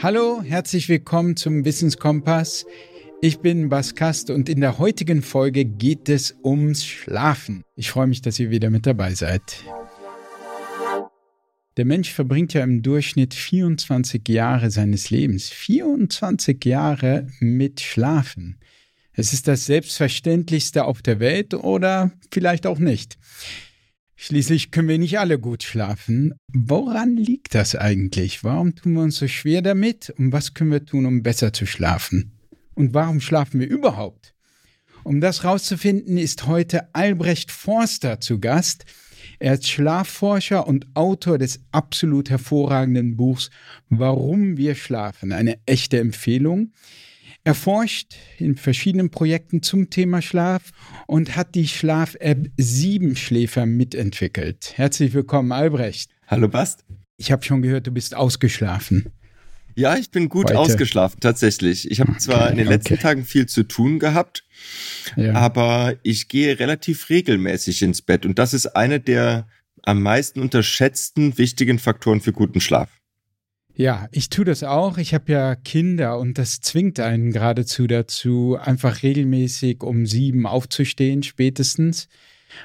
Hallo, herzlich willkommen zum Wissenskompass. Ich bin Bas Kast und in der heutigen Folge geht es ums Schlafen. Ich freue mich, dass ihr wieder mit dabei seid. Der Mensch verbringt ja im Durchschnitt 24 Jahre seines Lebens. 24 Jahre mit Schlafen. Es ist das Selbstverständlichste auf der Welt oder vielleicht auch nicht. Schließlich können wir nicht alle gut schlafen. Woran liegt das eigentlich? Warum tun wir uns so schwer damit? Und was können wir tun, um besser zu schlafen? Und warum schlafen wir überhaupt? Um das herauszufinden, ist heute Albrecht Forster zu Gast. Er ist Schlafforscher und Autor des absolut hervorragenden Buchs Warum wir schlafen. Eine echte Empfehlung. Er forscht in verschiedenen Projekten zum Thema Schlaf und hat die Schlaf-App Siebenschläfer mitentwickelt. Herzlich willkommen, Albrecht. Hallo, Bast. Ich habe schon gehört, du bist ausgeschlafen. Ja, ich bin gut Heute. ausgeschlafen, tatsächlich. Ich habe zwar okay, in den letzten okay. Tagen viel zu tun gehabt, ja. aber ich gehe relativ regelmäßig ins Bett und das ist eine der am meisten unterschätzten wichtigen Faktoren für guten Schlaf. Ja, ich tue das auch. Ich habe ja Kinder und das zwingt einen geradezu dazu, einfach regelmäßig um sieben aufzustehen, spätestens.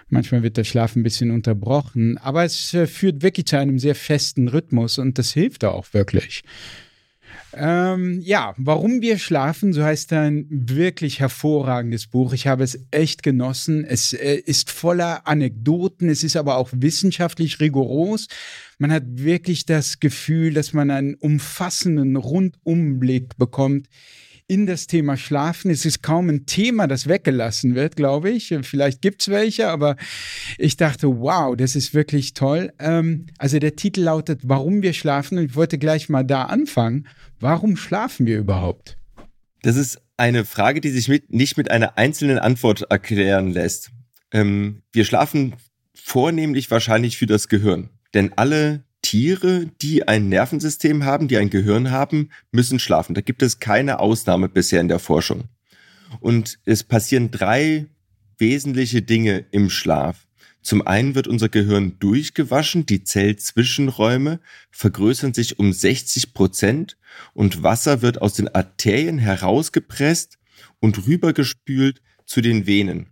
Manchmal wird der Schlaf ein bisschen unterbrochen, aber es äh, führt wirklich zu einem sehr festen Rhythmus und das hilft auch wirklich. Ähm, ja, warum wir schlafen, so heißt ein wirklich hervorragendes Buch. Ich habe es echt genossen. Es äh, ist voller Anekdoten, es ist aber auch wissenschaftlich rigoros. Man hat wirklich das Gefühl, dass man einen umfassenden Rundumblick bekommt in das Thema Schlafen. Es ist kaum ein Thema, das weggelassen wird, glaube ich. Vielleicht gibt es welche, aber ich dachte, wow, das ist wirklich toll. Ähm, also der Titel lautet Warum wir schlafen und ich wollte gleich mal da anfangen. Warum schlafen wir überhaupt? Das ist eine Frage, die sich mit, nicht mit einer einzelnen Antwort erklären lässt. Ähm, wir schlafen vornehmlich wahrscheinlich für das Gehirn. Denn alle Tiere, die ein Nervensystem haben, die ein Gehirn haben, müssen schlafen. Da gibt es keine Ausnahme bisher in der Forschung. Und es passieren drei wesentliche Dinge im Schlaf. Zum einen wird unser Gehirn durchgewaschen, die Zellzwischenräume vergrößern sich um 60 Prozent und Wasser wird aus den Arterien herausgepresst und rübergespült zu den Venen.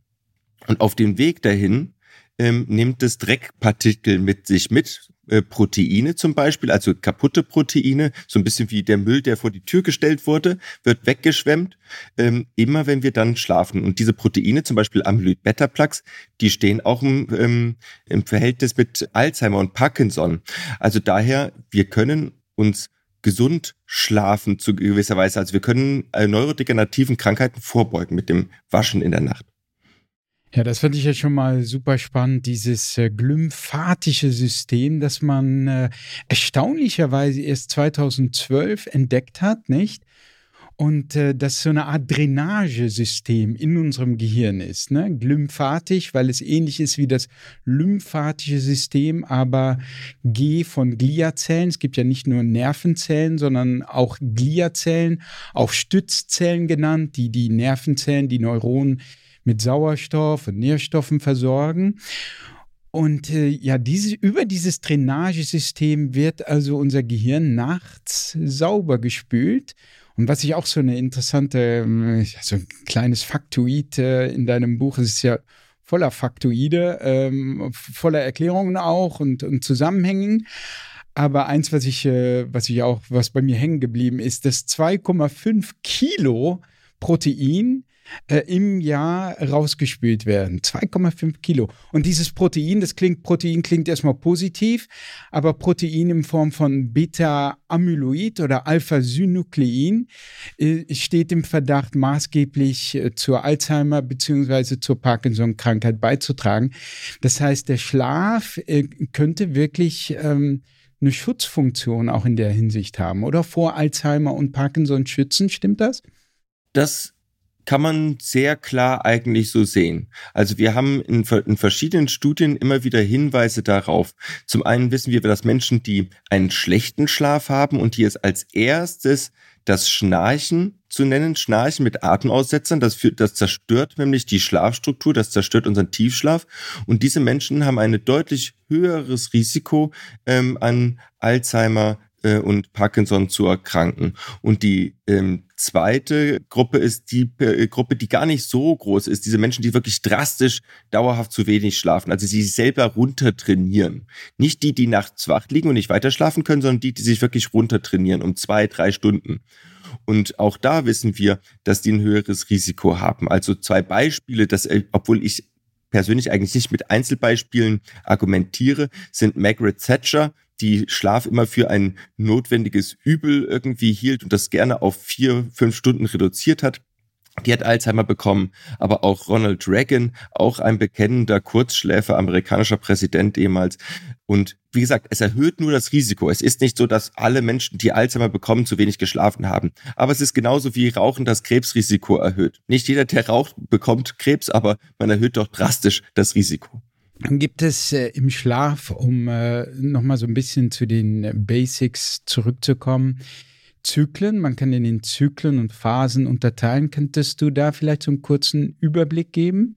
Und auf dem Weg dahin ähm, nimmt es Dreckpartikel mit sich mit, äh, Proteine zum Beispiel, also kaputte Proteine, so ein bisschen wie der Müll, der vor die Tür gestellt wurde, wird weggeschwemmt, ähm, immer wenn wir dann schlafen. Und diese Proteine, zum Beispiel Amyloid-Beta-Plaques, die stehen auch im, ähm, im Verhältnis mit Alzheimer und Parkinson. Also daher, wir können uns gesund schlafen zu gewisser Weise. Also wir können äh, neurodegenerativen Krankheiten vorbeugen mit dem Waschen in der Nacht. Ja, das fand ich ja schon mal super spannend, dieses äh, glymphatische System, das man äh, erstaunlicherweise erst 2012 entdeckt hat, nicht? Und äh, das so eine Art Drainagesystem in unserem Gehirn ist. Ne? Glymphatisch, weil es ähnlich ist wie das lymphatische System, aber G von Gliazellen. Es gibt ja nicht nur Nervenzellen, sondern auch Gliazellen, auch Stützzellen genannt, die die Nervenzellen, die Neuronen mit Sauerstoff und Nährstoffen versorgen. Und äh, ja, diese, über dieses Drainagesystem wird also unser Gehirn nachts sauber gespült. Und was ich auch so eine interessante, so ein kleines Faktoid äh, in deinem Buch, es ist ja voller Faktoide, ähm, voller Erklärungen auch und, und Zusammenhängen. Aber eins, was ich, äh, was ich auch, was bei mir hängen geblieben ist, dass 2,5 Kilo Protein äh, im Jahr rausgespült werden. 2,5 Kilo. Und dieses Protein, das klingt, Protein klingt erstmal positiv, aber Protein in Form von Beta-Amyloid oder Alpha-Synuklein äh, steht im Verdacht, maßgeblich äh, zur Alzheimer- bzw. zur Parkinson-Krankheit beizutragen. Das heißt, der Schlaf äh, könnte wirklich ähm, eine Schutzfunktion auch in der Hinsicht haben oder vor Alzheimer und Parkinson schützen. Stimmt das? Das kann man sehr klar eigentlich so sehen. Also wir haben in, in, verschiedenen Studien immer wieder Hinweise darauf. Zum einen wissen wir, dass Menschen, die einen schlechten Schlaf haben und die es als erstes das Schnarchen zu nennen, Schnarchen mit Atemaussetzern, das, führt, das zerstört nämlich die Schlafstruktur, das zerstört unseren Tiefschlaf. Und diese Menschen haben ein deutlich höheres Risiko ähm, an Alzheimer, äh, und Parkinson zu erkranken. Und die ähm, zweite Gruppe ist die äh, Gruppe, die gar nicht so groß ist. Diese Menschen, die wirklich drastisch dauerhaft zu wenig schlafen, also sie selber runtertrainieren. Nicht die, die nachts wach liegen und nicht weiter schlafen können, sondern die, die sich wirklich runtertrainieren um zwei, drei Stunden. Und auch da wissen wir, dass die ein höheres Risiko haben. Also zwei Beispiele, dass, äh, obwohl ich persönlich eigentlich nicht mit Einzelbeispielen argumentiere, sind Margaret Thatcher, die Schlaf immer für ein notwendiges Übel irgendwie hielt und das gerne auf vier, fünf Stunden reduziert hat. Die hat Alzheimer bekommen, aber auch Ronald Reagan, auch ein bekennender Kurzschläfer, amerikanischer Präsident ehemals. Und wie gesagt, es erhöht nur das Risiko. Es ist nicht so, dass alle Menschen, die Alzheimer bekommen, zu wenig geschlafen haben. Aber es ist genauso wie Rauchen das Krebsrisiko erhöht. Nicht jeder, der raucht, bekommt Krebs, aber man erhöht doch drastisch das Risiko. Gibt es äh, im Schlaf, um äh, nochmal so ein bisschen zu den Basics zurückzukommen, Zyklen? Man kann in den Zyklen und Phasen unterteilen. Könntest du da vielleicht so einen kurzen Überblick geben?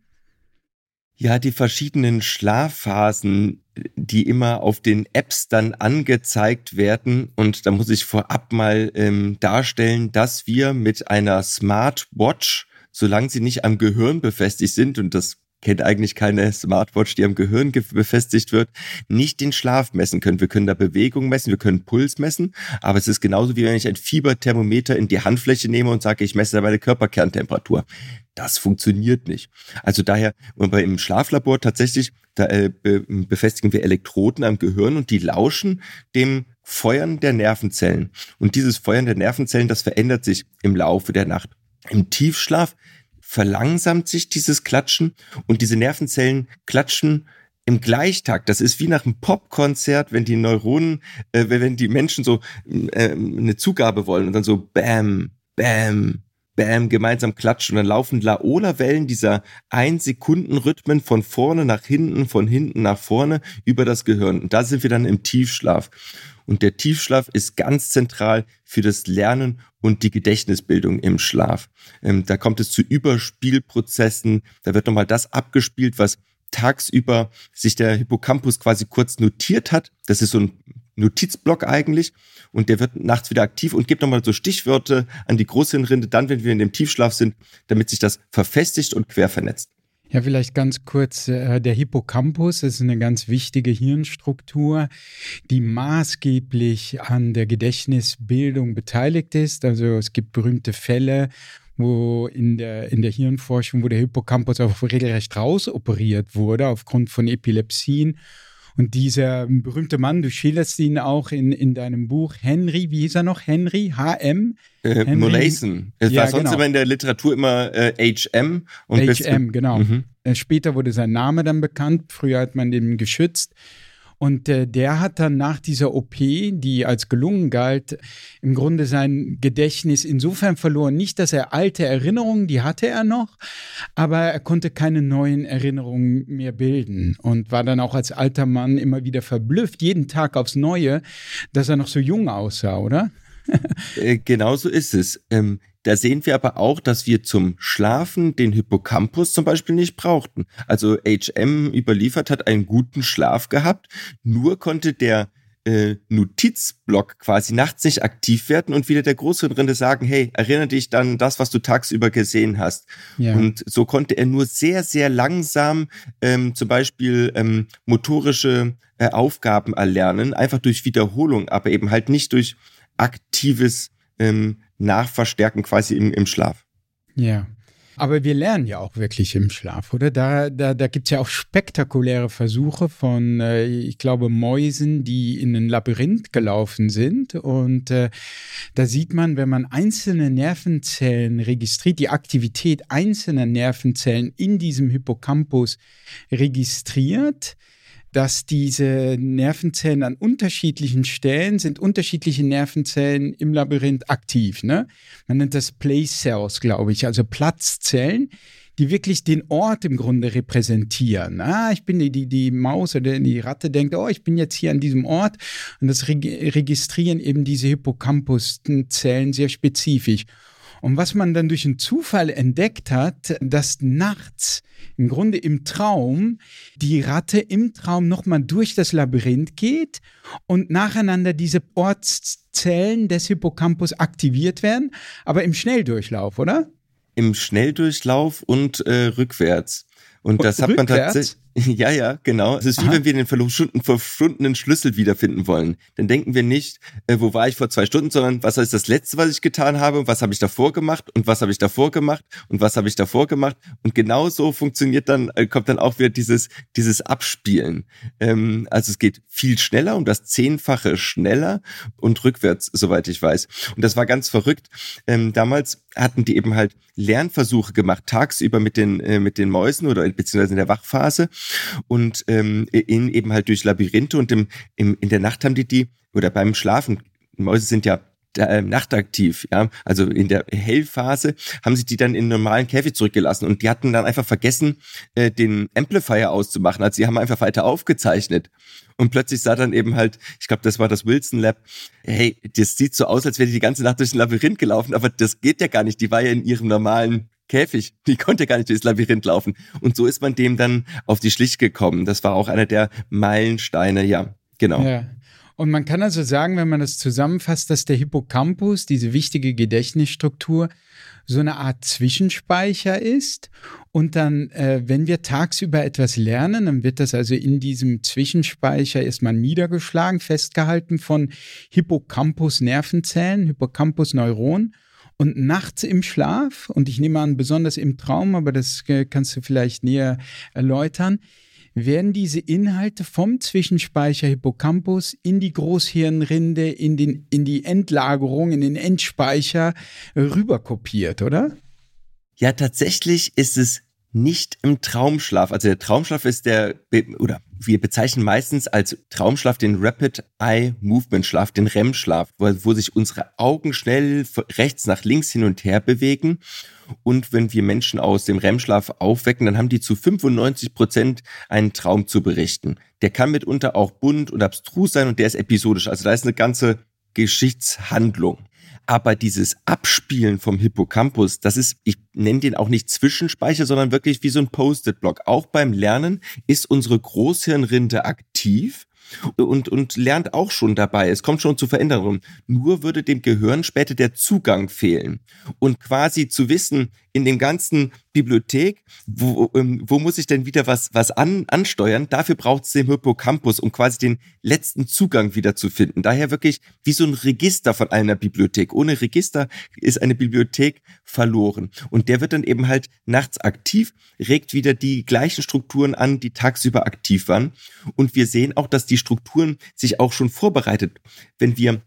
Ja, die verschiedenen Schlafphasen, die immer auf den Apps dann angezeigt werden. Und da muss ich vorab mal ähm, darstellen, dass wir mit einer Smartwatch, solange sie nicht am Gehirn befestigt sind, und das kennt eigentlich keine Smartwatch, die am Gehirn befestigt wird, nicht den Schlaf messen können. Wir können da Bewegung messen, wir können Puls messen, aber es ist genauso wie wenn ich ein Fieberthermometer in die Handfläche nehme und sage, ich messe meine Körperkerntemperatur. Das funktioniert nicht. Also daher, im Schlaflabor tatsächlich, da äh, befestigen wir Elektroden am Gehirn und die lauschen dem Feuern der Nervenzellen. Und dieses Feuern der Nervenzellen, das verändert sich im Laufe der Nacht. Im Tiefschlaf verlangsamt sich dieses Klatschen und diese Nervenzellen klatschen im Gleichtakt. Das ist wie nach einem Popkonzert, wenn die Neuronen, äh, wenn die Menschen so äh, eine Zugabe wollen und dann so Bam, Bam, Bam gemeinsam klatschen und dann laufen Laola-Wellen dieser ein Sekunden Rhythmen von vorne nach hinten, von hinten nach vorne über das Gehirn. Und da sind wir dann im Tiefschlaf. Und der Tiefschlaf ist ganz zentral für das Lernen und die Gedächtnisbildung im Schlaf. Ähm, da kommt es zu Überspielprozessen. Da wird nochmal das abgespielt, was tagsüber sich der Hippocampus quasi kurz notiert hat. Das ist so ein Notizblock eigentlich. Und der wird nachts wieder aktiv und gibt nochmal so Stichwörter an die Großhirnrinde, dann, wenn wir in dem Tiefschlaf sind, damit sich das verfestigt und quer vernetzt. Ja, vielleicht ganz kurz, äh, der Hippocampus ist eine ganz wichtige Hirnstruktur, die maßgeblich an der Gedächtnisbildung beteiligt ist. Also es gibt berühmte Fälle, wo in der, in der Hirnforschung, wo der Hippocampus auch regelrecht rausoperiert wurde aufgrund von Epilepsien. Und dieser berühmte Mann, du schilderst ihn auch in, in deinem Buch, Henry, wie hieß er noch? Henry, HM? Äh, Molaison. Es ja, war sonst genau. immer in der Literatur immer äh, HM. Und HM, genau. Mhm. Äh, später wurde sein Name dann bekannt. Früher hat man den geschützt. Und äh, der hat dann nach dieser OP, die als gelungen galt, im Grunde sein Gedächtnis insofern verloren. Nicht, dass er alte Erinnerungen, die hatte er noch, aber er konnte keine neuen Erinnerungen mehr bilden und war dann auch als alter Mann immer wieder verblüfft, jeden Tag aufs Neue, dass er noch so jung aussah, oder? Äh, genau so ist es. Ähm, da sehen wir aber auch, dass wir zum Schlafen den Hippocampus zum Beispiel nicht brauchten. Also HM überliefert hat einen guten Schlaf gehabt, nur konnte der äh, Notizblock quasi nachts nicht aktiv werden und wieder der Großhirnrinde sagen, hey, erinnere dich dann das, was du tagsüber gesehen hast. Ja. Und so konnte er nur sehr, sehr langsam ähm, zum Beispiel ähm, motorische äh, Aufgaben erlernen, einfach durch Wiederholung, aber eben halt nicht durch aktives ähm, Nachverstärken quasi im, im Schlaf. Ja. Aber wir lernen ja auch wirklich im Schlaf, oder? Da, da, da gibt es ja auch spektakuläre Versuche von, äh, ich glaube, Mäusen, die in ein Labyrinth gelaufen sind. Und äh, da sieht man, wenn man einzelne Nervenzellen registriert, die Aktivität einzelner Nervenzellen in diesem Hippocampus registriert, dass diese Nervenzellen an unterschiedlichen Stellen sind unterschiedliche Nervenzellen im Labyrinth aktiv. Ne? Man nennt das Place Cells, glaube ich, also Platzzellen, die wirklich den Ort im Grunde repräsentieren. Ah, ich bin die, die, die Maus oder die Ratte denkt, oh, ich bin jetzt hier an diesem Ort und das registrieren eben diese Hippocampus-Zellen sehr spezifisch. Und was man dann durch einen Zufall entdeckt hat, dass nachts im Grunde im Traum die Ratte im Traum nochmal durch das Labyrinth geht und nacheinander diese Ortszellen des Hippocampus aktiviert werden, aber im Schnelldurchlauf, oder? Im Schnelldurchlauf und äh, rückwärts. Und das hat man tatsächlich. Ja, ja, genau. Es ist Aha. wie wenn wir den verschwundenen Schlüssel wiederfinden wollen. Dann denken wir nicht, äh, wo war ich vor zwei Stunden, sondern was ist das Letzte, was ich getan habe, was habe ich davor gemacht und was habe ich davor gemacht und was habe ich davor gemacht. Und genau so funktioniert dann, äh, kommt dann auch wieder dieses, dieses Abspielen. Ähm, also es geht viel schneller, um das Zehnfache schneller und rückwärts, soweit ich weiß. Und das war ganz verrückt. Ähm, damals hatten die eben halt Lernversuche gemacht, tagsüber mit den, äh, mit den Mäusen oder beziehungsweise in der Wachphase und ähm, in, eben halt durch Labyrinthe und im, im, in der Nacht haben die die, oder beim Schlafen, Mäuse sind ja äh, nachtaktiv, ja, also in der Hellphase haben sie die dann in normalen Käfig zurückgelassen und die hatten dann einfach vergessen, äh, den Amplifier auszumachen. Also sie haben einfach weiter aufgezeichnet und plötzlich sah dann eben halt, ich glaube, das war das Wilson Lab, hey, das sieht so aus, als wäre die die ganze Nacht durch ein Labyrinth gelaufen, aber das geht ja gar nicht. Die war ja in ihrem normalen Käfig. Die konnte gar nicht durchs Labyrinth laufen. Und so ist man dem dann auf die Schlicht gekommen. Das war auch einer der Meilensteine, ja, genau. Ja. Und man kann also sagen, wenn man das zusammenfasst, dass der Hippocampus, diese wichtige Gedächtnisstruktur, so eine Art Zwischenspeicher ist. Und dann, äh, wenn wir tagsüber etwas lernen, dann wird das also in diesem Zwischenspeicher erstmal niedergeschlagen, festgehalten von Hippocampus-Nervenzellen, Hippocampus-Neuronen. Und nachts im Schlaf, und ich nehme an, besonders im Traum, aber das äh, kannst du vielleicht näher erläutern, werden diese Inhalte vom Zwischenspeicher Hippocampus in die Großhirnrinde, in, den, in die Endlagerung, in den Endspeicher rüberkopiert, oder? Ja, tatsächlich ist es nicht im Traumschlaf. Also der Traumschlaf ist der, oder wir bezeichnen meistens als Traumschlaf den Rapid Eye Movement Schlaf, den REM-Schlaf, wo, wo sich unsere Augen schnell rechts nach links hin und her bewegen. Und wenn wir Menschen aus dem REM-Schlaf aufwecken, dann haben die zu 95 Prozent einen Traum zu berichten. Der kann mitunter auch bunt und abstrus sein und der ist episodisch. Also da ist eine ganze Geschichtshandlung. Aber dieses Abspielen vom Hippocampus, das ist, ich nenne den auch nicht Zwischenspeicher, sondern wirklich wie so ein Post-it-Block. Auch beim Lernen ist unsere Großhirnrinde aktiv und, und lernt auch schon dabei. Es kommt schon zu Veränderungen. Nur würde dem Gehirn später der Zugang fehlen. Und quasi zu wissen, in dem ganzen Bibliothek, wo, ähm, wo muss ich denn wieder was, was an, ansteuern? Dafür braucht es den Hippocampus, um quasi den letzten Zugang wieder zu finden. Daher wirklich wie so ein Register von einer Bibliothek. Ohne Register ist eine Bibliothek verloren. Und der wird dann eben halt nachts aktiv, regt wieder die gleichen Strukturen an, die tagsüber aktiv waren. Und wir sehen auch, dass die Strukturen sich auch schon vorbereitet. Wenn wir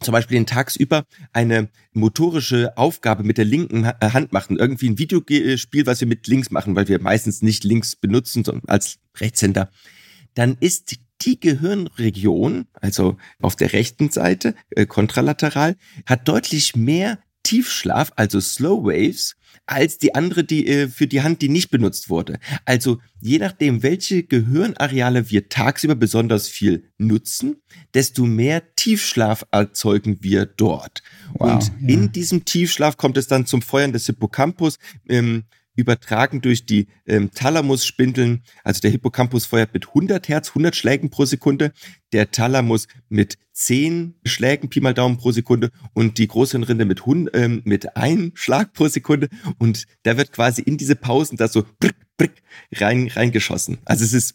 zum Beispiel den tagsüber eine motorische Aufgabe mit der linken äh, Hand machen, irgendwie ein Videospiel, was wir mit links machen, weil wir meistens nicht links benutzen, sondern als Rechtshänder, dann ist die Gehirnregion, also auf der rechten Seite, äh, kontralateral, hat deutlich mehr Tiefschlaf, also Slow Waves, als die andere, die äh, für die Hand, die nicht benutzt wurde. Also je nachdem, welche Gehirnareale wir tagsüber besonders viel nutzen, desto mehr Tiefschlaf erzeugen wir dort. Wow, Und ja. in diesem Tiefschlaf kommt es dann zum Feuern des Hippocampus. Ähm, übertragen durch die ähm, Thalamusspindeln. Also der Hippocampus feuert mit 100 Hertz, 100 Schlägen pro Sekunde, der Thalamus mit 10 Schlägen Pi mal Daumen pro Sekunde und die Großhirnrinde mit, ähm, mit einem Schlag pro Sekunde und da wird quasi in diese Pausen da so brick, brick rein, reingeschossen. Also es ist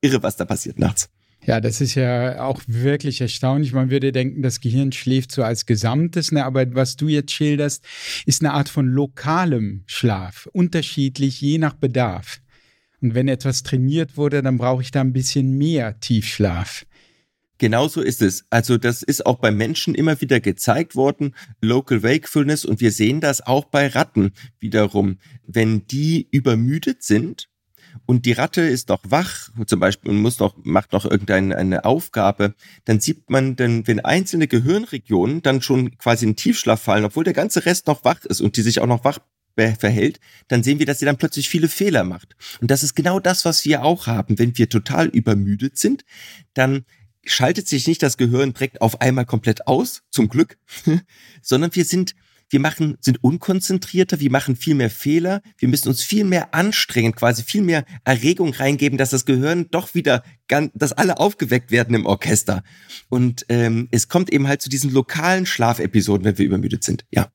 irre, was da passiert nachts. Ja, das ist ja auch wirklich erstaunlich. Man würde denken, das Gehirn schläft so als Gesamtes, ne? aber was du jetzt schilderst, ist eine Art von lokalem Schlaf, unterschiedlich je nach Bedarf. Und wenn etwas trainiert wurde, dann brauche ich da ein bisschen mehr Tiefschlaf. Genauso ist es. Also das ist auch beim Menschen immer wieder gezeigt worden, Local Wakefulness, und wir sehen das auch bei Ratten wiederum. Wenn die übermüdet sind, und die Ratte ist noch wach, zum Beispiel muss noch, macht noch irgendeine Aufgabe, dann sieht man dann, wenn einzelne Gehirnregionen dann schon quasi in Tiefschlaf fallen, obwohl der ganze Rest noch wach ist und die sich auch noch wach verhält, dann sehen wir, dass sie dann plötzlich viele Fehler macht. Und das ist genau das, was wir auch haben. Wenn wir total übermüdet sind, dann schaltet sich nicht das Gehirn direkt auf einmal komplett aus, zum Glück, sondern wir sind wir machen, sind unkonzentrierter, wir machen viel mehr Fehler, wir müssen uns viel mehr anstrengen, quasi viel mehr Erregung reingeben, dass das Gehirn doch wieder, ganz, dass alle aufgeweckt werden im Orchester. Und ähm, es kommt eben halt zu diesen lokalen Schlafepisoden, wenn wir übermüdet sind. Ja.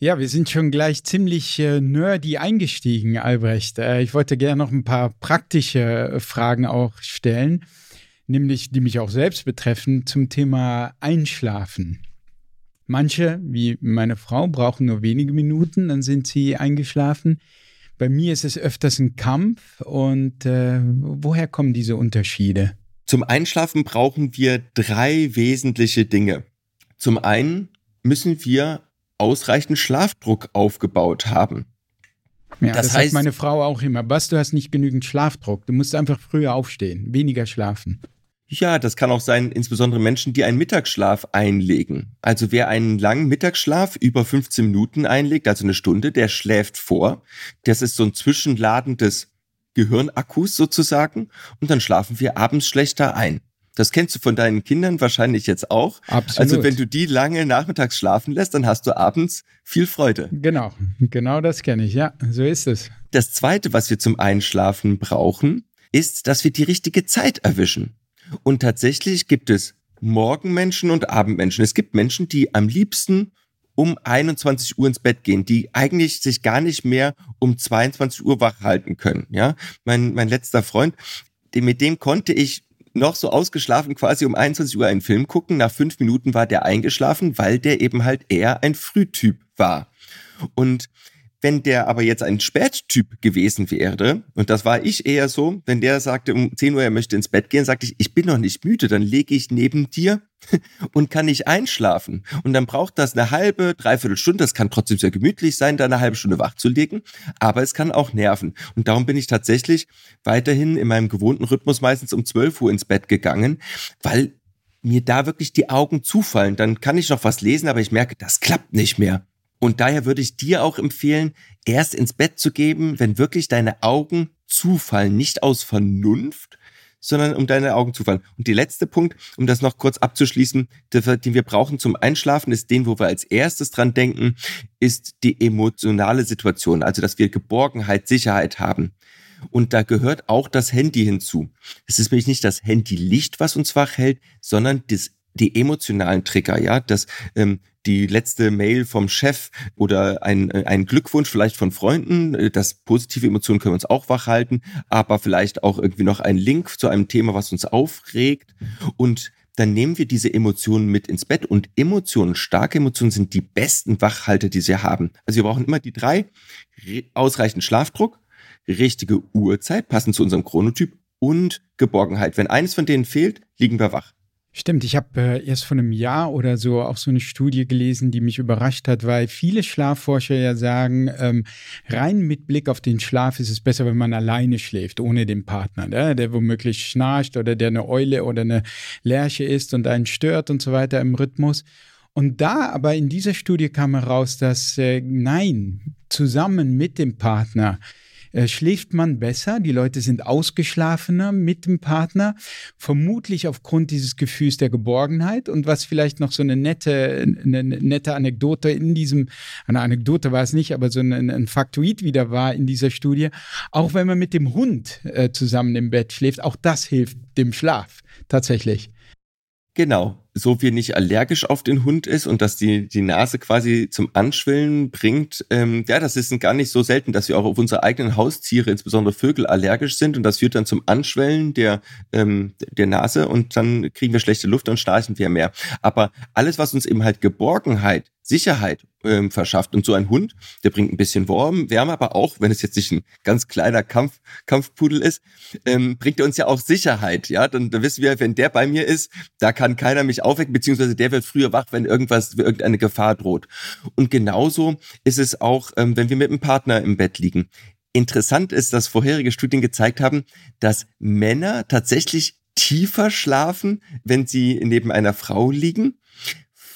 Ja, wir sind schon gleich ziemlich äh, nerdy eingestiegen, Albrecht. Äh, ich wollte gerne noch ein paar praktische äh, Fragen auch stellen, nämlich die mich auch selbst betreffen zum Thema Einschlafen. Manche, wie meine Frau, brauchen nur wenige Minuten, dann sind sie eingeschlafen. Bei mir ist es öfters ein Kampf. Und äh, woher kommen diese Unterschiede? Zum Einschlafen brauchen wir drei wesentliche Dinge. Zum einen müssen wir ausreichend Schlafdruck aufgebaut haben. Ja, das, das heißt, sagt meine Frau auch immer. Bas, du hast nicht genügend Schlafdruck. Du musst einfach früher aufstehen, weniger schlafen. Ja, das kann auch sein, insbesondere Menschen, die einen Mittagsschlaf einlegen. Also wer einen langen Mittagsschlaf über 15 Minuten einlegt, also eine Stunde, der schläft vor. Das ist so ein Zwischenladen des Gehirnakkus sozusagen. Und dann schlafen wir abends schlechter ein. Das kennst du von deinen Kindern wahrscheinlich jetzt auch. Absolut. Also wenn du die lange nachmittags schlafen lässt, dann hast du abends viel Freude. Genau, genau das kenne ich. Ja, so ist es. Das Zweite, was wir zum Einschlafen brauchen, ist, dass wir die richtige Zeit erwischen. Und tatsächlich gibt es Morgenmenschen und Abendmenschen. Es gibt Menschen, die am liebsten um 21 Uhr ins Bett gehen, die eigentlich sich gar nicht mehr um 22 Uhr wach halten können. Ja, mein, mein letzter Freund, mit dem konnte ich noch so ausgeschlafen quasi um 21 Uhr einen Film gucken. Nach fünf Minuten war der eingeschlafen, weil der eben halt eher ein Frühtyp war. Und wenn der aber jetzt ein Spättyp gewesen wäre, und das war ich eher so, wenn der sagte um 10 Uhr, er möchte ins Bett gehen, sagte ich, ich bin noch nicht müde, dann lege ich neben dir und kann nicht einschlafen. Und dann braucht das eine halbe, dreiviertel Stunde, das kann trotzdem sehr gemütlich sein, da eine halbe Stunde wach zu legen, aber es kann auch nerven. Und darum bin ich tatsächlich weiterhin in meinem gewohnten Rhythmus meistens um 12 Uhr ins Bett gegangen, weil mir da wirklich die Augen zufallen. Dann kann ich noch was lesen, aber ich merke, das klappt nicht mehr. Und daher würde ich dir auch empfehlen, erst ins Bett zu geben, wenn wirklich deine Augen zufallen, nicht aus Vernunft, sondern um deine Augen zufallen. Und der letzte Punkt, um das noch kurz abzuschließen, den wir brauchen zum Einschlafen, ist den, wo wir als erstes dran denken, ist die emotionale Situation. Also, dass wir Geborgenheit, Sicherheit haben. Und da gehört auch das Handy hinzu. Es ist nämlich nicht das Handy-Licht, was uns wach hält, sondern das die emotionalen Trigger, ja, dass ähm, die letzte Mail vom Chef oder ein, äh, ein Glückwunsch vielleicht von Freunden, äh, das positive Emotionen können wir uns auch wachhalten, aber vielleicht auch irgendwie noch ein Link zu einem Thema, was uns aufregt und dann nehmen wir diese Emotionen mit ins Bett und Emotionen, starke Emotionen sind die besten Wachhalter, die sie haben. Also wir brauchen immer die drei, ausreichend Schlafdruck, richtige Uhrzeit, passend zu unserem Chronotyp und Geborgenheit. Wenn eines von denen fehlt, liegen wir wach. Stimmt, ich habe äh, erst vor einem Jahr oder so auch so eine Studie gelesen, die mich überrascht hat, weil viele Schlafforscher ja sagen, ähm, rein mit Blick auf den Schlaf ist es besser, wenn man alleine schläft, ohne den Partner, ne? der womöglich schnarcht oder der eine Eule oder eine Lerche ist und einen stört und so weiter im Rhythmus. Und da aber in dieser Studie kam heraus, dass äh, nein, zusammen mit dem Partner schläft man besser, die Leute sind ausgeschlafener mit dem Partner, vermutlich aufgrund dieses Gefühls der Geborgenheit. Und was vielleicht noch so eine nette, eine nette Anekdote in diesem, eine Anekdote war es nicht, aber so ein, ein Faktoid wieder war in dieser Studie, auch wenn man mit dem Hund äh, zusammen im Bett schläft, auch das hilft dem Schlaf tatsächlich. Genau, so wie nicht allergisch auf den Hund ist und dass die, die Nase quasi zum Anschwillen bringt. Ähm, ja, das ist gar nicht so selten, dass wir auch auf unsere eigenen Haustiere, insbesondere Vögel, allergisch sind und das führt dann zum Anschwellen der, ähm, der Nase und dann kriegen wir schlechte Luft und schnarchen wir mehr. Aber alles, was uns eben halt Geborgenheit Sicherheit ähm, verschafft. Und so ein Hund, der bringt ein bisschen Warm, Wärme, aber auch, wenn es jetzt nicht ein ganz kleiner Kampf, Kampfpudel ist, ähm, bringt er uns ja auch Sicherheit. Ja, dann, dann wissen wir, wenn der bei mir ist, da kann keiner mich aufwecken, beziehungsweise der wird früher wach, wenn irgendwas, irgendeine Gefahr droht. Und genauso ist es auch, ähm, wenn wir mit einem Partner im Bett liegen. Interessant ist, dass vorherige Studien gezeigt haben, dass Männer tatsächlich tiefer schlafen, wenn sie neben einer Frau liegen.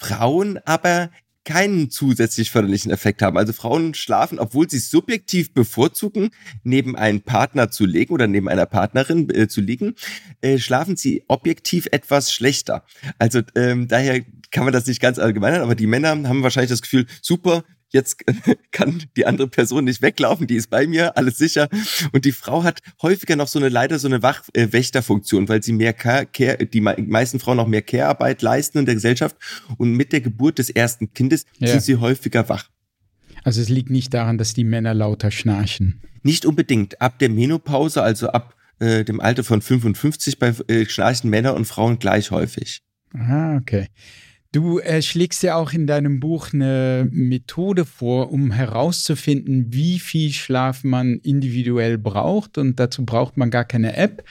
Frauen aber keinen zusätzlich förderlichen Effekt haben. Also Frauen schlafen, obwohl sie subjektiv bevorzugen, neben einem Partner zu legen oder neben einer Partnerin äh, zu liegen, äh, schlafen sie objektiv etwas schlechter. Also ähm, daher kann man das nicht ganz allgemein, aber die Männer haben wahrscheinlich das Gefühl, super, jetzt kann die andere Person nicht weglaufen, die ist bei mir, alles sicher. Und die Frau hat häufiger noch so eine, leider so eine Wachwächterfunktion, weil sie mehr Care, Care, die meisten Frauen noch mehr Care-Arbeit leisten in der Gesellschaft. Und mit der Geburt des ersten Kindes ja. sind sie häufiger wach. Also es liegt nicht daran, dass die Männer lauter schnarchen. Nicht unbedingt. Ab der Menopause, also ab äh, dem Alter von 55, bei äh, schnarchen Männer und Frauen gleich häufig. Ah, okay. Du äh, schlägst ja auch in deinem Buch eine Methode vor, um herauszufinden, wie viel Schlaf man individuell braucht. Und dazu braucht man gar keine App,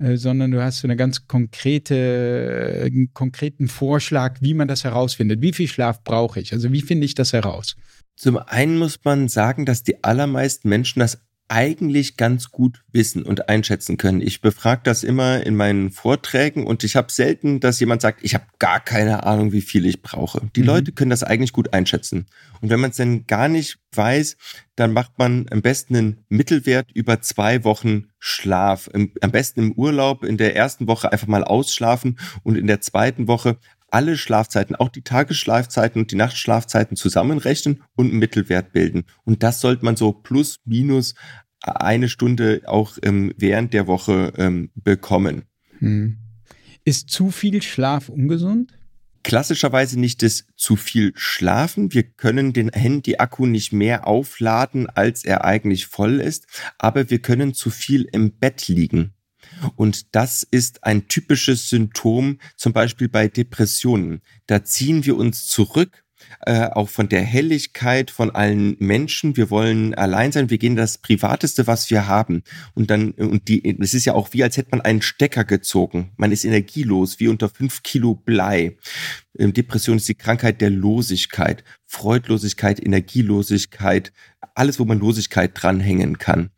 äh, sondern du hast so eine ganz konkrete, äh, einen konkreten Vorschlag, wie man das herausfindet. Wie viel Schlaf brauche ich? Also wie finde ich das heraus? Zum einen muss man sagen, dass die allermeisten Menschen das eigentlich ganz gut wissen und einschätzen können. Ich befrage das immer in meinen Vorträgen und ich habe selten, dass jemand sagt, ich habe gar keine Ahnung, wie viel ich brauche. Die mhm. Leute können das eigentlich gut einschätzen. Und wenn man es denn gar nicht weiß, dann macht man am besten einen Mittelwert über zwei Wochen Schlaf. am besten im Urlaub in der ersten Woche einfach mal ausschlafen und in der zweiten Woche alle Schlafzeiten, auch die Tagesschlafzeiten und die Nachtschlafzeiten zusammenrechnen und einen Mittelwert bilden. Und das sollte man so plus minus eine Stunde auch ähm, während der Woche ähm, bekommen. Hm. Ist zu viel Schlaf ungesund? Klassischerweise nicht das zu viel Schlafen. Wir können den Handy-Akku nicht mehr aufladen, als er eigentlich voll ist, aber wir können zu viel im Bett liegen. Und das ist ein typisches Symptom, zum Beispiel bei Depressionen. Da ziehen wir uns zurück, äh, auch von der Helligkeit von allen Menschen. Wir wollen allein sein. Wir gehen das Privateste, was wir haben. Und dann, und die, es ist ja auch wie, als hätte man einen Stecker gezogen. Man ist energielos, wie unter fünf Kilo Blei. Depression ist die Krankheit der Losigkeit, Freudlosigkeit, Energielosigkeit, alles, wo man Losigkeit dranhängen kann.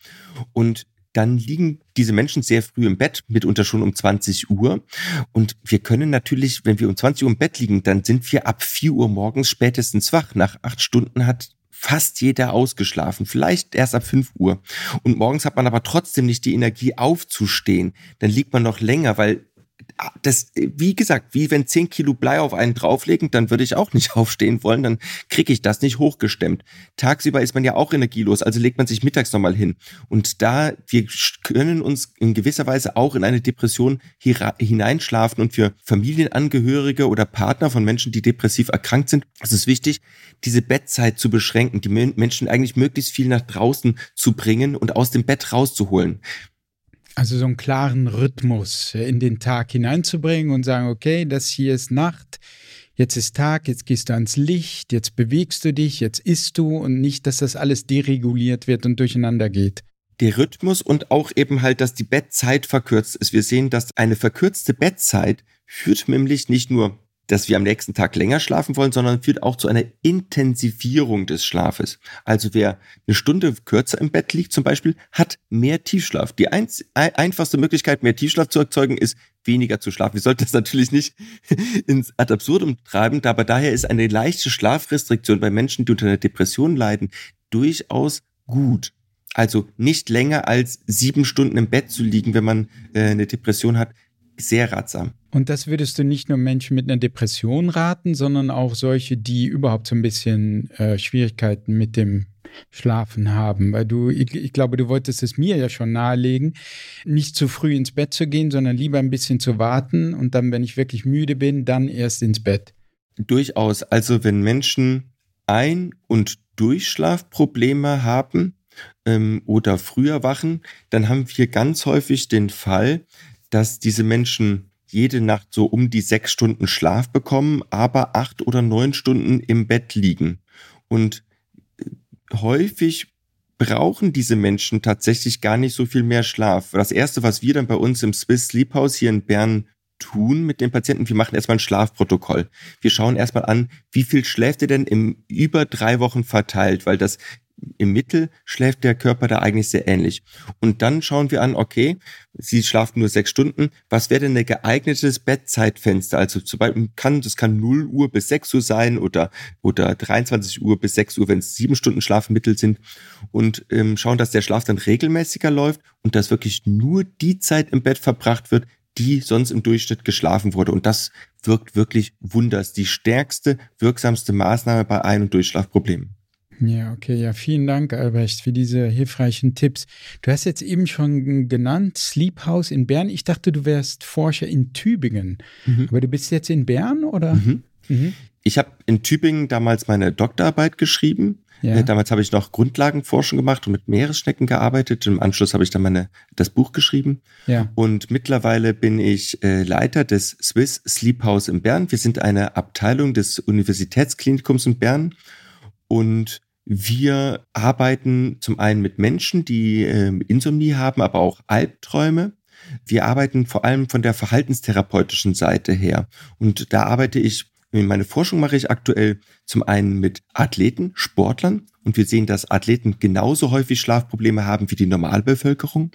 Und dann liegen diese Menschen sehr früh im Bett, mitunter schon um 20 Uhr. Und wir können natürlich, wenn wir um 20 Uhr im Bett liegen, dann sind wir ab 4 Uhr morgens spätestens wach. Nach acht Stunden hat fast jeder ausgeschlafen, vielleicht erst ab 5 Uhr. Und morgens hat man aber trotzdem nicht die Energie aufzustehen. Dann liegt man noch länger, weil das, wie gesagt, wie wenn 10 Kilo Blei auf einen drauflegen, dann würde ich auch nicht aufstehen wollen, dann kriege ich das nicht hochgestemmt. Tagsüber ist man ja auch energielos, also legt man sich mittags nochmal hin. Und da, wir können uns in gewisser Weise auch in eine Depression hineinschlafen und für Familienangehörige oder Partner von Menschen, die depressiv erkrankt sind, ist es wichtig, diese Bettzeit zu beschränken, die Menschen eigentlich möglichst viel nach draußen zu bringen und aus dem Bett rauszuholen. Also so einen klaren Rhythmus in den Tag hineinzubringen und sagen, okay, das hier ist Nacht, jetzt ist Tag, jetzt gehst du ans Licht, jetzt bewegst du dich, jetzt isst du und nicht, dass das alles dereguliert wird und durcheinander geht. Der Rhythmus und auch eben halt, dass die Bettzeit verkürzt ist. Wir sehen, dass eine verkürzte Bettzeit führt nämlich nicht nur dass wir am nächsten Tag länger schlafen wollen, sondern führt auch zu einer Intensivierung des Schlafes. Also wer eine Stunde kürzer im Bett liegt zum Beispiel, hat mehr Tiefschlaf. Die ein, einfachste Möglichkeit, mehr Tiefschlaf zu erzeugen, ist weniger zu schlafen. Wir sollten das natürlich nicht ins Ad absurdum treiben, aber daher ist eine leichte Schlafrestriktion bei Menschen, die unter einer Depression leiden, durchaus gut. Also nicht länger als sieben Stunden im Bett zu liegen, wenn man äh, eine Depression hat, sehr ratsam. Und das würdest du nicht nur Menschen mit einer Depression raten, sondern auch solche, die überhaupt so ein bisschen äh, Schwierigkeiten mit dem Schlafen haben, weil du, ich, ich, glaube, du wolltest es mir ja schon nahelegen, nicht zu früh ins Bett zu gehen, sondern lieber ein bisschen zu warten und dann, wenn ich wirklich müde bin, dann erst ins Bett. Durchaus. Also wenn Menschen Ein- und Durchschlafprobleme haben ähm, oder früher wachen, dann haben wir ganz häufig den Fall, dass diese Menschen jede Nacht so um die sechs Stunden Schlaf bekommen, aber acht oder neun Stunden im Bett liegen. Und äh, häufig brauchen diese Menschen tatsächlich gar nicht so viel mehr Schlaf. Das erste, was wir dann bei uns im Swiss Sleep House hier in Bern tun mit den Patienten, wir machen erstmal ein Schlafprotokoll. Wir schauen erstmal an, wie viel schläft ihr denn im über drei Wochen verteilt, weil das im Mittel schläft der Körper da eigentlich sehr ähnlich. Und dann schauen wir an, okay, sie schlafen nur sechs Stunden. Was wäre denn ein geeignetes Bettzeitfenster? Also zum Beispiel kann, das kann 0 Uhr bis 6 Uhr sein oder, oder 23 Uhr bis 6 Uhr, wenn es sieben Stunden Schlafmittel sind. Und ähm, schauen, dass der Schlaf dann regelmäßiger läuft und dass wirklich nur die Zeit im Bett verbracht wird, die sonst im Durchschnitt geschlafen wurde. Und das wirkt wirklich wunders. Die stärkste, wirksamste Maßnahme bei Ein- und Durchschlafproblemen. Ja, okay, ja, vielen Dank, Albrecht, für diese hilfreichen Tipps. Du hast jetzt eben schon genannt, Sleep House in Bern. Ich dachte, du wärst Forscher in Tübingen. Mhm. Aber du bist jetzt in Bern, oder? Mhm. Mhm. Ich habe in Tübingen damals meine Doktorarbeit geschrieben. Ja. Äh, damals habe ich noch Grundlagenforschung gemacht und mit Meeresschnecken gearbeitet. Im Anschluss habe ich dann meine, das Buch geschrieben. Ja. Und mittlerweile bin ich äh, Leiter des Swiss Sleep House in Bern. Wir sind eine Abteilung des Universitätsklinikums in Bern. Und wir arbeiten zum einen mit Menschen, die äh, Insomnie haben, aber auch Albträume. Wir arbeiten vor allem von der verhaltenstherapeutischen Seite her. Und da arbeite ich, meine Forschung mache ich aktuell zum einen mit Athleten, Sportlern. Und wir sehen, dass Athleten genauso häufig Schlafprobleme haben wie die Normalbevölkerung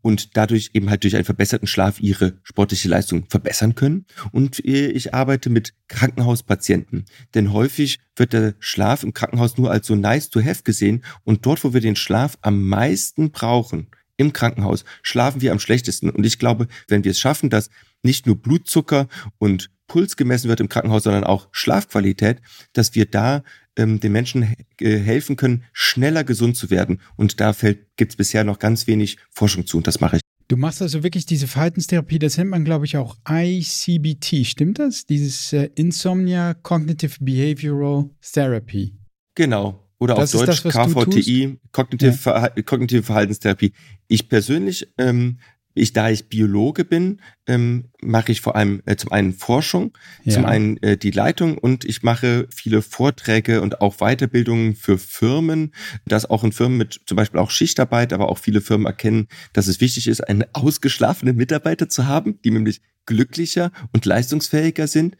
und dadurch eben halt durch einen verbesserten Schlaf ihre sportliche Leistung verbessern können. Und äh, ich arbeite mit Krankenhauspatienten, denn häufig wird der Schlaf im Krankenhaus nur als so nice to have gesehen und dort, wo wir den Schlaf am meisten brauchen, im Krankenhaus, schlafen wir am schlechtesten. Und ich glaube, wenn wir es schaffen, dass nicht nur Blutzucker und Puls gemessen wird im Krankenhaus, sondern auch Schlafqualität, dass wir da ähm, den Menschen äh, helfen können, schneller gesund zu werden. Und da gibt es bisher noch ganz wenig Forschung zu und das mache ich. Du machst also wirklich diese Verhaltenstherapie, das nennt man, glaube ich, auch ICBT, stimmt das? Dieses äh, Insomnia Cognitive Behavioral Therapy. Genau. Oder das auf Deutsch das, KVTI, Kognitive, ja. Verha Kognitive Verhaltenstherapie. Ich persönlich ähm, ich, da ich Biologe bin, ähm, mache ich vor allem äh, zum einen Forschung, ja. zum einen äh, die Leitung und ich mache viele Vorträge und auch Weiterbildungen für Firmen, dass auch in Firmen mit zum Beispiel auch Schichtarbeit, aber auch viele Firmen erkennen, dass es wichtig ist, einen ausgeschlafenen Mitarbeiter zu haben, die nämlich glücklicher und leistungsfähiger sind.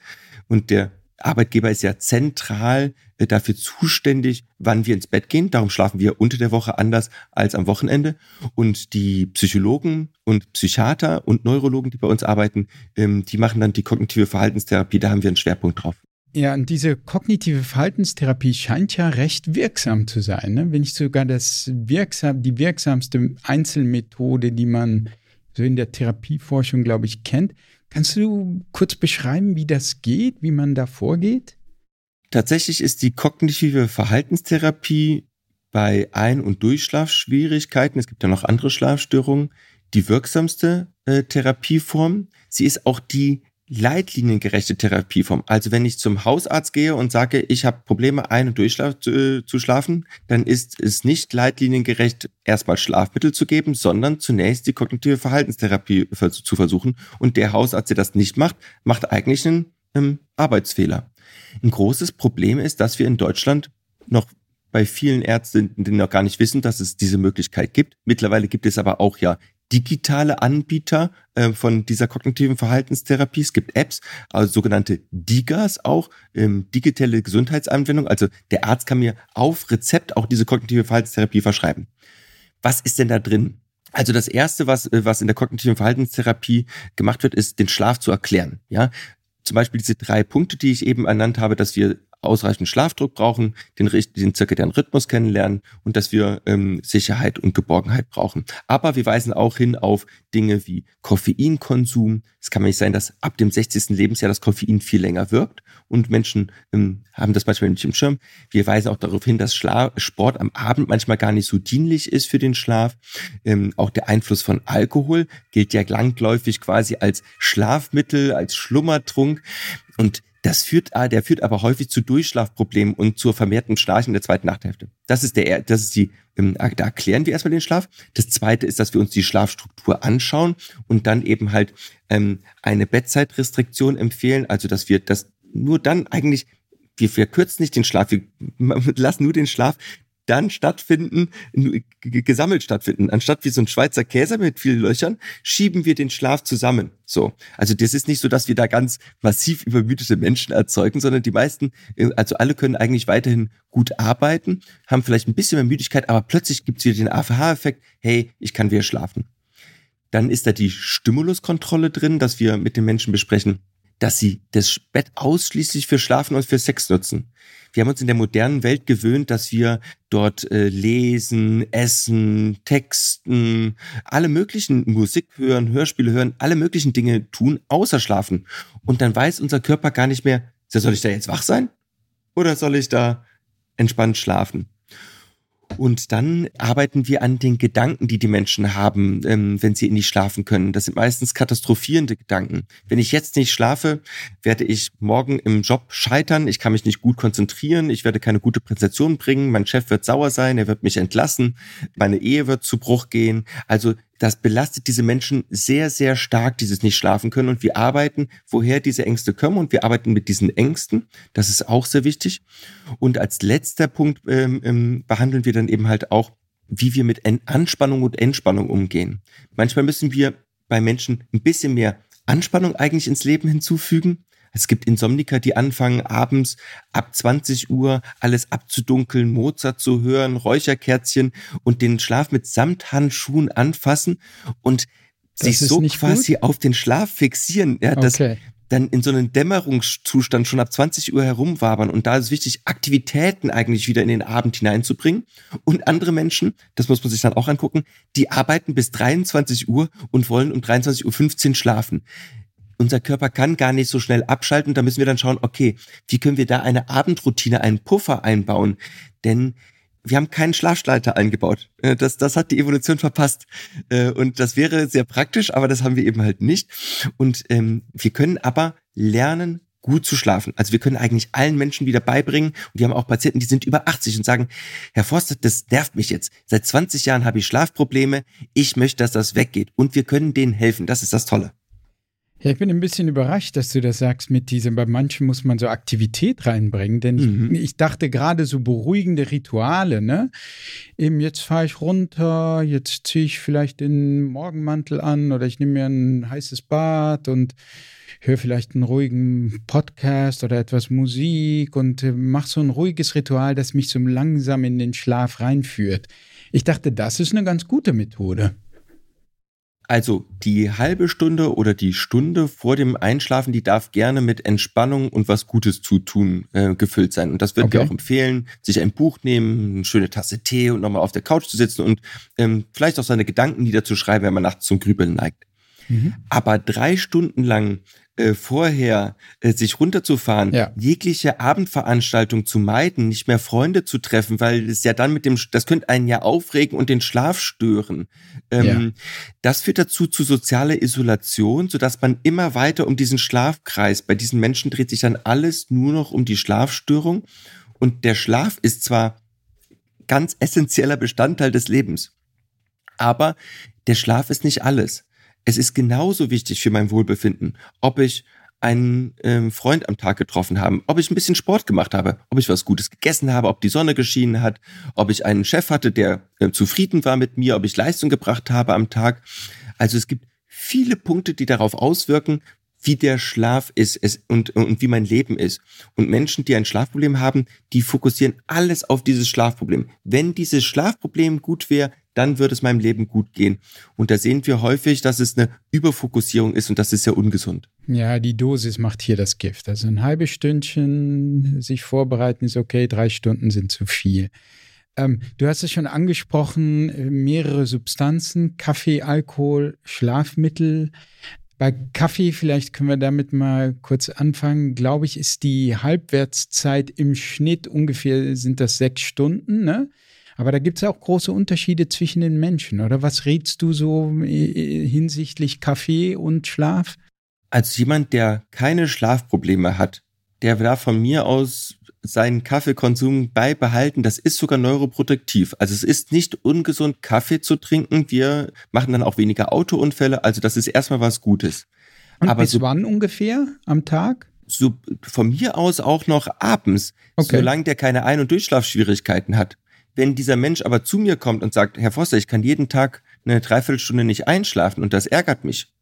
Und der Arbeitgeber ist ja zentral äh, dafür zuständig, wann wir ins Bett gehen. Darum schlafen wir unter der Woche anders als am Wochenende. Und die Psychologen und Psychiater und Neurologen, die bei uns arbeiten, ähm, die machen dann die kognitive Verhaltenstherapie. Da haben wir einen Schwerpunkt drauf. Ja, und diese kognitive Verhaltenstherapie scheint ja recht wirksam zu sein. Ne? Wenn nicht sogar das wirksam, die wirksamste Einzelmethode, die man so in der Therapieforschung, glaube ich, kennt. Kannst du kurz beschreiben, wie das geht, wie man da vorgeht? Tatsächlich ist die kognitive Verhaltenstherapie bei Ein- und Durchschlafschwierigkeiten, es gibt ja noch andere Schlafstörungen, die wirksamste äh, Therapieform. Sie ist auch die leitliniengerechte Therapieform. Also wenn ich zum Hausarzt gehe und sage, ich habe Probleme ein- und durchschlaf zu, äh, dann ist es nicht leitliniengerecht, erstmal Schlafmittel zu geben, sondern zunächst die kognitive Verhaltenstherapie zu versuchen. Und der Hausarzt, der das nicht macht, macht eigentlich einen ähm, Arbeitsfehler. Ein großes Problem ist, dass wir in Deutschland noch bei vielen Ärzten, die noch gar nicht wissen, dass es diese Möglichkeit gibt. Mittlerweile gibt es aber auch ja digitale Anbieter äh, von dieser kognitiven Verhaltenstherapie. Es gibt Apps, also sogenannte DIGAs auch, ähm, digitale Gesundheitsanwendung. Also der Arzt kann mir auf Rezept auch diese kognitive Verhaltenstherapie verschreiben. Was ist denn da drin? Also das erste, was, äh, was in der kognitiven Verhaltenstherapie gemacht wird, ist, den Schlaf zu erklären. Ja, zum Beispiel diese drei Punkte, die ich eben ernannt habe, dass wir ausreichend Schlafdruck brauchen, den, den zirkadianen Rhythmus kennenlernen und dass wir ähm, Sicherheit und Geborgenheit brauchen. Aber wir weisen auch hin auf Dinge wie Koffeinkonsum. Es kann nicht sein, dass ab dem 60. Lebensjahr das Koffein viel länger wirkt und Menschen ähm, haben das manchmal nicht im Schirm. Wir weisen auch darauf hin, dass Schla Sport am Abend manchmal gar nicht so dienlich ist für den Schlaf. Ähm, auch der Einfluss von Alkohol gilt ja langläufig quasi als Schlafmittel, als Schlummertrunk. Und das führt, ah, der führt aber häufig zu Durchschlafproblemen und zur vermehrten Schnarchen in der zweiten Nachthälfte. Das ist der, das ist die, ähm, ah, da erklären wir erstmal den Schlaf. Das zweite ist, dass wir uns die Schlafstruktur anschauen und dann eben halt ähm, eine Bettzeitrestriktion empfehlen, also dass wir das nur dann eigentlich wir verkürzen nicht den Schlaf, wir lassen nur den Schlaf dann stattfinden, gesammelt stattfinden. Anstatt wie so ein Schweizer Käse mit vielen Löchern, schieben wir den Schlaf zusammen. So. Also das ist nicht so, dass wir da ganz massiv übermüdete Menschen erzeugen, sondern die meisten, äh, also alle können eigentlich weiterhin gut arbeiten, haben vielleicht ein bisschen mehr Müdigkeit, aber plötzlich gibt es wieder den AFH-Effekt, hey, ich kann wieder schlafen. Dann ist da die Stimuluskontrolle drin, dass wir mit den Menschen besprechen, dass sie das Bett ausschließlich für Schlafen und für Sex nutzen. Wir haben uns in der modernen Welt gewöhnt, dass wir dort äh, lesen, essen, texten, alle möglichen Musik hören, Hörspiele hören, alle möglichen Dinge tun, außer schlafen. Und dann weiß unser Körper gar nicht mehr, soll ich da jetzt wach sein? Oder soll ich da entspannt schlafen? Und dann arbeiten wir an den Gedanken, die die Menschen haben, ähm, wenn sie nicht schlafen können. Das sind meistens katastrophierende Gedanken. Wenn ich jetzt nicht schlafe, werde ich morgen im Job scheitern. Ich kann mich nicht gut konzentrieren. Ich werde keine gute Präsentation bringen. Mein Chef wird sauer sein. Er wird mich entlassen. Meine Ehe wird zu Bruch gehen. Also das belastet diese Menschen sehr, sehr stark, dieses nicht schlafen können. Und wir arbeiten, woher diese Ängste kommen. Und wir arbeiten mit diesen Ängsten. Das ist auch sehr wichtig. Und als letzter Punkt ähm, ähm, behandeln wir dann eben halt auch, wie wir mit Anspannung und Entspannung umgehen. Manchmal müssen wir bei Menschen ein bisschen mehr Anspannung eigentlich ins Leben hinzufügen. Es gibt Insomniker, die anfangen, abends ab 20 Uhr alles abzudunkeln, Mozart zu hören, Räucherkerzchen und den Schlaf mit Samthandschuhen anfassen und sich so quasi gut? auf den Schlaf fixieren. Ja, das, okay dann in so einen Dämmerungszustand schon ab 20 Uhr herumwabern. Und da ist es wichtig, Aktivitäten eigentlich wieder in den Abend hineinzubringen. Und andere Menschen, das muss man sich dann auch angucken, die arbeiten bis 23 Uhr und wollen um 23.15 Uhr schlafen unser Körper kann gar nicht so schnell abschalten. Da müssen wir dann schauen, okay, wie können wir da eine Abendroutine, einen Puffer einbauen? Denn wir haben keinen Schlafschleiter eingebaut. Äh, das, das hat die Evolution verpasst. Äh, und das wäre sehr praktisch, aber das haben wir eben halt nicht. Und ähm, wir können aber lernen, gut zu schlafen. Also wir können eigentlich allen Menschen wieder beibringen. Und wir haben auch Patienten, die sind über 80 und sagen, Herr Forster, das nervt mich jetzt. Seit 20 Jahren habe ich Schlafprobleme. Ich möchte, dass das weggeht. Und wir können denen helfen. Das ist das Tolle. Ja, ich bin ein bisschen überrascht, dass du das sagst mit diesem, bei manchen muss man so Aktivität reinbringen, denn mhm. ich, ich, dachte gerade so beruhigende Rituale, ne? Eben jetzt fahre ich runter, jetzt ziehe ich vielleicht den Morgenmantel an oder ich nehme mir ein heißes Bad und höre vielleicht einen ruhigen Podcast oder etwas Musik und äh, mache so ein ruhiges Ritual, das mich so langsam in den Schlaf reinführt. Ich dachte, das ist eine ganz gute Methode. Also die halbe Stunde oder die Stunde vor dem Einschlafen, die darf gerne mit Entspannung und was Gutes zu tun äh, gefüllt sein. Und das würden okay. wir auch empfehlen, sich ein Buch nehmen, eine schöne Tasse Tee und nochmal auf der Couch zu sitzen und ähm, vielleicht auch seine Gedanken niederzuschreiben, wenn man nachts zum Grübeln neigt. Mhm. Aber drei Stunden lang äh, vorher äh, sich runterzufahren, ja. jegliche Abendveranstaltung zu meiden, nicht mehr Freunde zu treffen, weil es ja dann mit dem, das könnte einen ja aufregen und den Schlaf stören. Ähm, ja. Das führt dazu zu sozialer Isolation, sodass man immer weiter um diesen Schlafkreis, bei diesen Menschen dreht sich dann alles nur noch um die Schlafstörung und der Schlaf ist zwar ganz essentieller Bestandteil des Lebens, aber der Schlaf ist nicht alles es ist genauso wichtig für mein Wohlbefinden, ob ich einen ähm, Freund am Tag getroffen habe, ob ich ein bisschen Sport gemacht habe, ob ich was Gutes gegessen habe, ob die Sonne geschienen hat, ob ich einen Chef hatte, der äh, zufrieden war mit mir, ob ich Leistung gebracht habe am Tag. Also es gibt viele Punkte, die darauf auswirken, wie der Schlaf ist es, und, und wie mein Leben ist. Und Menschen, die ein Schlafproblem haben, die fokussieren alles auf dieses Schlafproblem. Wenn dieses Schlafproblem gut wäre, dann wird es meinem Leben gut gehen. Und da sehen wir häufig, dass es eine Überfokussierung ist und das ist ja ungesund. Ja, die Dosis macht hier das Gift. Also ein halbes Stündchen sich vorbereiten ist okay, drei Stunden sind zu viel. Ähm, du hast es schon angesprochen, mehrere Substanzen, Kaffee, Alkohol, Schlafmittel. Bei Kaffee, vielleicht können wir damit mal kurz anfangen, glaube ich, ist die Halbwertszeit im Schnitt ungefähr, sind das sechs Stunden, ne? Aber da gibt es auch große Unterschiede zwischen den Menschen, oder? Was rätst du so äh, hinsichtlich Kaffee und Schlaf? Als jemand, der keine Schlafprobleme hat, der darf von mir aus seinen Kaffeekonsum beibehalten. Das ist sogar neuroproduktiv. Also es ist nicht ungesund, Kaffee zu trinken. Wir machen dann auch weniger Autounfälle. Also das ist erstmal was Gutes. Und Aber bis so, wann ungefähr am Tag? So von mir aus auch noch abends, okay. solange der keine Ein- und Durchschlafschwierigkeiten hat. Wenn dieser Mensch aber zu mir kommt und sagt, Herr Foster, ich kann jeden Tag eine Dreiviertelstunde nicht einschlafen und das ärgert mich,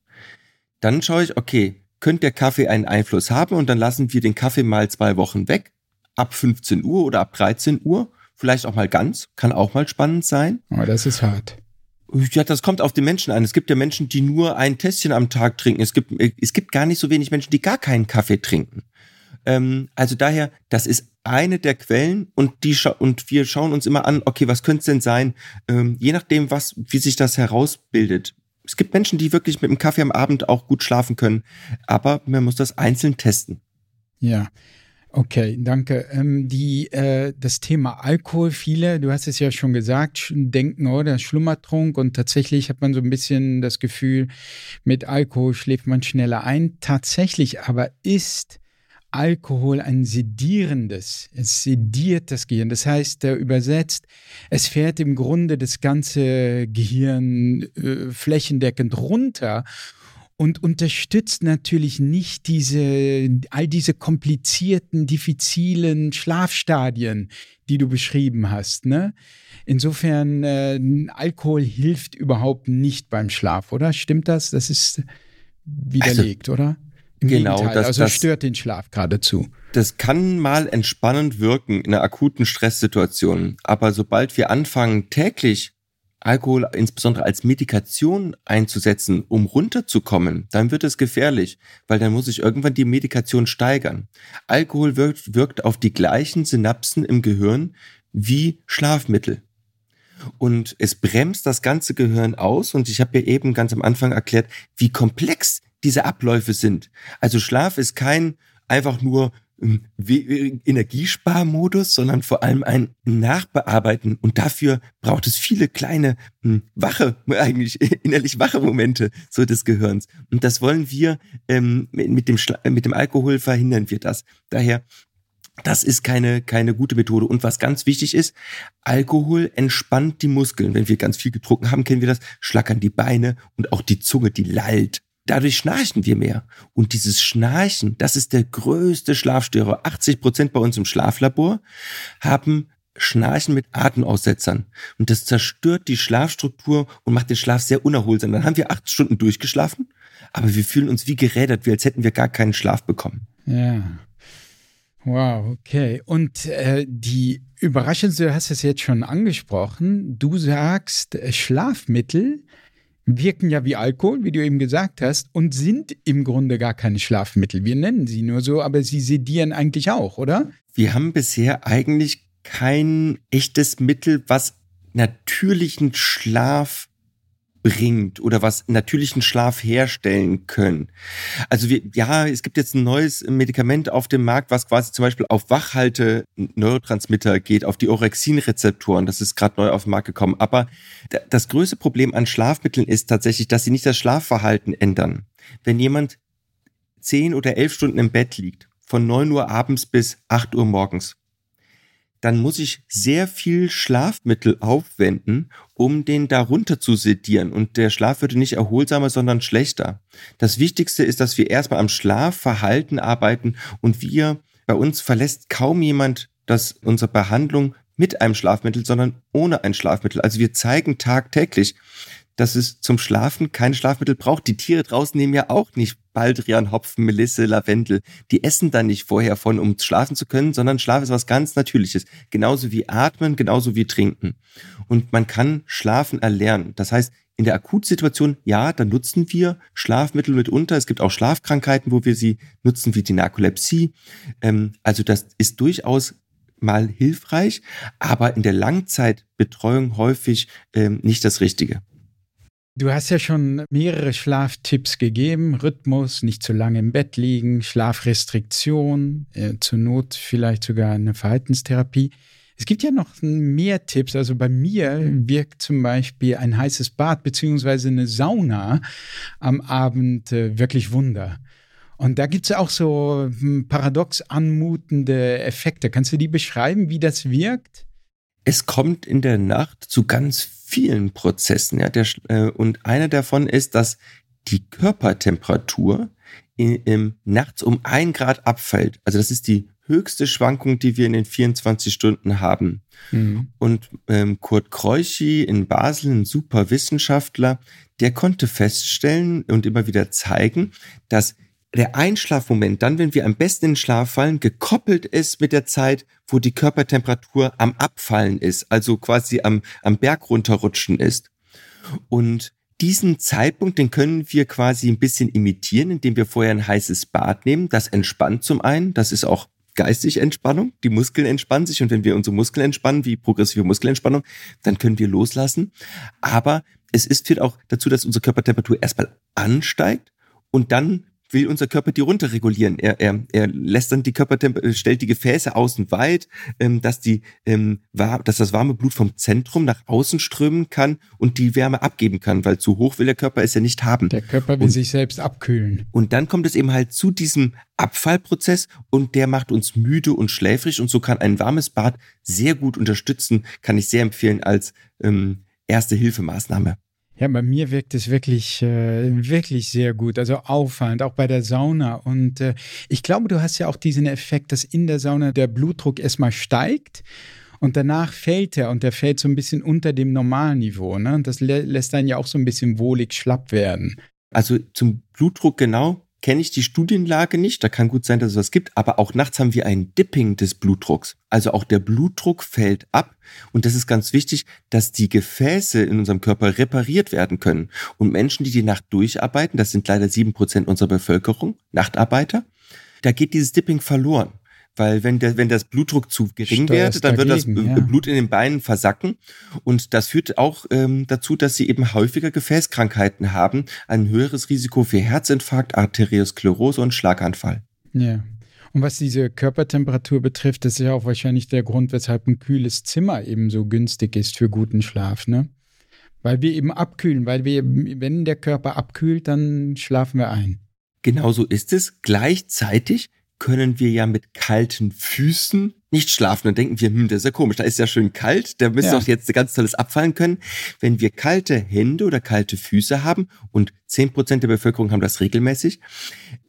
dann schaue ich, okay, könnte der Kaffee einen Einfluss haben und dann lassen wir den Kaffee mal zwei Wochen weg, ab 15 Uhr oder ab 13 Uhr, vielleicht auch mal ganz, kann auch mal spannend sein. Aber das ist hart. Ja, das kommt auf den Menschen an. Es gibt ja Menschen, die nur ein Tässchen am Tag trinken. Es gibt, es gibt gar nicht so wenig Menschen, die gar keinen Kaffee trinken. Ähm, also daher, das ist eine der Quellen und die und wir schauen uns immer an, okay, was könnte es denn sein? Ähm, je nachdem, was, wie sich das herausbildet. Es gibt Menschen, die wirklich mit dem Kaffee am Abend auch gut schlafen können, aber man muss das einzeln testen. Ja. Okay, danke. Ähm, die, äh, das Thema Alkohol, viele, du hast es ja schon gesagt, denken, oh, der Schlummertrunk und tatsächlich hat man so ein bisschen das Gefühl, mit Alkohol schläft man schneller ein. Tatsächlich aber ist Alkohol ein sedierendes, es sediert das Gehirn. Das heißt, äh, übersetzt, es fährt im Grunde das ganze Gehirn äh, flächendeckend runter und unterstützt natürlich nicht diese, all diese komplizierten, diffizilen Schlafstadien, die du beschrieben hast. Ne? Insofern, äh, Alkohol hilft überhaupt nicht beim Schlaf, oder? Stimmt das? Das ist widerlegt, also, oder? Im genau, Gegenteil, das, also das, stört den Schlaf geradezu. Das kann mal entspannend wirken in einer akuten Stresssituation, aber sobald wir anfangen, täglich Alkohol insbesondere als Medikation einzusetzen, um runterzukommen, dann wird es gefährlich, weil dann muss sich irgendwann die Medikation steigern. Alkohol wirkt, wirkt auf die gleichen Synapsen im Gehirn wie Schlafmittel. Und es bremst das ganze Gehirn aus. Und ich habe ja eben ganz am Anfang erklärt, wie komplex diese Abläufe sind. Also Schlaf ist kein einfach nur Energiesparmodus, sondern vor allem ein Nachbearbeiten. Und dafür braucht es viele kleine hm, wache, eigentlich innerlich wache Momente so des Gehirns. Und das wollen wir ähm, mit, dem mit dem Alkohol verhindern wir das. Daher das ist keine, keine gute Methode. Und was ganz wichtig ist, Alkohol entspannt die Muskeln. Wenn wir ganz viel getrunken haben, kennen wir das, schlackern die Beine und auch die Zunge, die lallt. Dadurch schnarchen wir mehr. Und dieses Schnarchen, das ist der größte Schlafstörer. 80 Prozent bei uns im Schlaflabor haben Schnarchen mit Atemaussetzern. Und das zerstört die Schlafstruktur und macht den Schlaf sehr unerholsam. Dann haben wir acht Stunden durchgeschlafen, aber wir fühlen uns wie gerädert, wie als hätten wir gar keinen Schlaf bekommen. Ja. Wow, okay. Und äh, die überraschendste, du hast es jetzt schon angesprochen, du sagst, Schlafmittel wirken ja wie Alkohol, wie du eben gesagt hast, und sind im Grunde gar keine Schlafmittel. Wir nennen sie nur so, aber sie sedieren eigentlich auch, oder? Wir haben bisher eigentlich kein echtes Mittel, was natürlichen Schlaf bringt oder was natürlichen Schlaf herstellen können. Also wir, ja, es gibt jetzt ein neues Medikament auf dem Markt, was quasi zum Beispiel auf Wachhalte Neurotransmitter geht, auf die Orexin-Rezeptoren. Das ist gerade neu auf den Markt gekommen. Aber das größte Problem an Schlafmitteln ist tatsächlich, dass sie nicht das Schlafverhalten ändern. Wenn jemand zehn oder elf Stunden im Bett liegt, von neun Uhr abends bis acht Uhr morgens, dann muss ich sehr viel Schlafmittel aufwenden, um den darunter zu sedieren. Und der Schlaf würde nicht erholsamer, sondern schlechter. Das Wichtigste ist, dass wir erstmal am Schlafverhalten arbeiten und wir, bei uns verlässt kaum jemand dass unsere Behandlung mit einem Schlafmittel, sondern ohne ein Schlafmittel. Also wir zeigen tagtäglich, dass es zum Schlafen keine Schlafmittel braucht. Die Tiere draußen nehmen ja auch nicht Baldrian, Hopfen, Melisse, Lavendel. Die essen dann nicht vorher von, um schlafen zu können, sondern Schlaf ist was ganz Natürliches. Genauso wie Atmen, genauso wie Trinken. Und man kann Schlafen erlernen. Das heißt, in der Akutsituation, ja, dann nutzen wir Schlafmittel mitunter. Es gibt auch Schlafkrankheiten, wo wir sie nutzen, wie die Narkolepsie. Ähm, also das ist durchaus mal hilfreich, aber in der Langzeitbetreuung häufig ähm, nicht das Richtige. Du hast ja schon mehrere Schlaftipps gegeben. Rhythmus, nicht zu lange im Bett liegen, Schlafrestriktion, äh, zur Not vielleicht sogar eine Verhaltenstherapie. Es gibt ja noch mehr Tipps. Also bei mir wirkt zum Beispiel ein heißes Bad beziehungsweise eine Sauna am Abend äh, wirklich Wunder. Und da gibt es auch so hm, paradox anmutende Effekte. Kannst du die beschreiben, wie das wirkt? Es kommt in der Nacht zu ganz vielen Prozessen. Ja, der, äh, und einer davon ist, dass die Körpertemperatur in, im, nachts um ein Grad abfällt. Also das ist die höchste Schwankung, die wir in den 24 Stunden haben. Mhm. Und ähm, Kurt Kreuchi in Basel, ein super Wissenschaftler, der konnte feststellen und immer wieder zeigen, dass der Einschlafmoment, dann, wenn wir am besten in den Schlaf fallen, gekoppelt ist mit der Zeit, wo die Körpertemperatur am Abfallen ist, also quasi am, am Berg runterrutschen ist. Und diesen Zeitpunkt, den können wir quasi ein bisschen imitieren, indem wir vorher ein heißes Bad nehmen. Das entspannt zum einen. Das ist auch geistig Entspannung. Die Muskeln entspannen sich und wenn wir unsere Muskeln entspannen, wie progressive Muskelentspannung, dann können wir loslassen. Aber es ist, führt auch dazu, dass unsere Körpertemperatur erstmal ansteigt und dann will unser Körper die runterregulieren. Er, er, er lässt dann die Körpertemperatur, stellt die Gefäße außen weit, ähm, dass, die, ähm, war, dass das warme Blut vom Zentrum nach außen strömen kann und die Wärme abgeben kann, weil zu hoch will der Körper es ja nicht haben. Der Körper will und, sich selbst abkühlen. Und dann kommt es eben halt zu diesem Abfallprozess und der macht uns müde und schläfrig und so kann ein warmes Bad sehr gut unterstützen, kann ich sehr empfehlen als ähm, erste Hilfemaßnahme. Ja, bei mir wirkt es wirklich, äh, wirklich sehr gut. Also auffallend, auch bei der Sauna. Und äh, ich glaube, du hast ja auch diesen Effekt, dass in der Sauna der Blutdruck erstmal steigt und danach fällt er und der fällt so ein bisschen unter dem Normalniveau. Ne? Und das lä lässt einen ja auch so ein bisschen wohlig schlapp werden. Also zum Blutdruck genau kenne ich die Studienlage nicht. Da kann gut sein, dass es was gibt. Aber auch nachts haben wir ein Dipping des Blutdrucks. Also auch der Blutdruck fällt ab. Und das ist ganz wichtig, dass die Gefäße in unserem Körper repariert werden können. Und Menschen, die die Nacht durcharbeiten, das sind leider sieben Prozent unserer Bevölkerung, Nachtarbeiter, da geht dieses Dipping verloren. Weil wenn, der, wenn das Blutdruck zu gering wird, dann dagegen, wird das ja. Blut in den Beinen versacken. Und das führt auch ähm, dazu, dass sie eben häufiger Gefäßkrankheiten haben, ein höheres Risiko für Herzinfarkt, Arteriosklerose und Schlaganfall. Ja. Und was diese Körpertemperatur betrifft, das ist ja auch wahrscheinlich der Grund, weshalb ein kühles Zimmer eben so günstig ist für guten Schlaf, ne? Weil wir eben abkühlen, weil wir, wenn der Körper abkühlt, dann schlafen wir ein. Genau so ist es. Gleichzeitig können wir ja mit kalten Füßen nicht schlafen. Dann denken wir, hm, das ist ja komisch, da ist ja schön kalt, da müsste ja. doch jetzt ganz tolles abfallen können. Wenn wir kalte Hände oder kalte Füße haben und zehn Prozent der Bevölkerung haben das regelmäßig,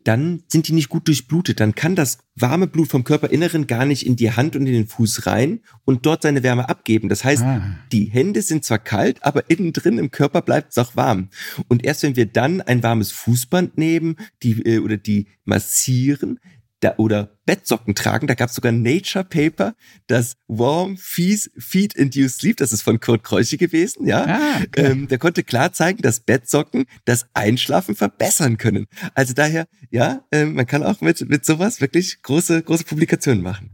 dann sind die nicht gut durchblutet. Dann kann das warme Blut vom Körperinneren gar nicht in die Hand und in den Fuß rein und dort seine Wärme abgeben. Das heißt, ah. die Hände sind zwar kalt, aber innen drin im Körper bleibt es auch warm. Und erst wenn wir dann ein warmes Fußband nehmen die, äh, oder die massieren, da, oder Bettsocken tragen. Da gab es sogar Nature Paper, das Warm Fees, Feed Induced Sleep, das ist von Kurt Kreuche gewesen, ja. Ah, okay. ähm, der konnte klar zeigen, dass Bettsocken das Einschlafen verbessern können. Also daher, ja, äh, man kann auch mit, mit sowas wirklich große, große Publikationen machen.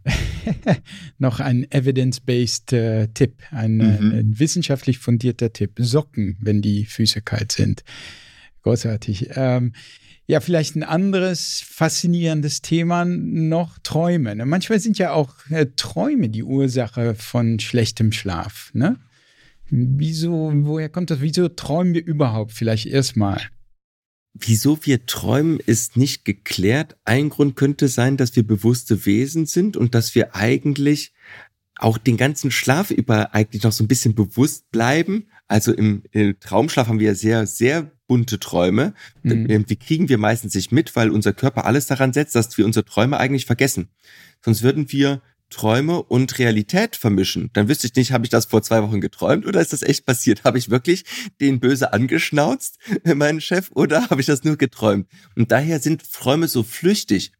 Noch ein evidence-based äh, Tipp, ein, äh, mhm. ein wissenschaftlich fundierter Tipp. Socken, wenn die Füße kalt sind. Großartig. Ähm, ja, vielleicht ein anderes faszinierendes Thema noch Träume. Ne? Manchmal sind ja auch äh, Träume die Ursache von schlechtem Schlaf. Ne? Wieso, woher kommt das? Wieso träumen wir überhaupt vielleicht erstmal? Wieso wir träumen, ist nicht geklärt. Ein Grund könnte sein, dass wir bewusste Wesen sind und dass wir eigentlich auch den ganzen Schlaf über eigentlich noch so ein bisschen bewusst bleiben. Also im, im Traumschlaf haben wir sehr, sehr bunte Träume. Mhm. Die kriegen wir meistens nicht mit, weil unser Körper alles daran setzt, dass wir unsere Träume eigentlich vergessen. Sonst würden wir Träume und Realität vermischen. Dann wüsste ich nicht, habe ich das vor zwei Wochen geträumt oder ist das echt passiert? Habe ich wirklich den böse angeschnauzt, meinen Chef, oder habe ich das nur geträumt? Und daher sind Träume so flüchtig.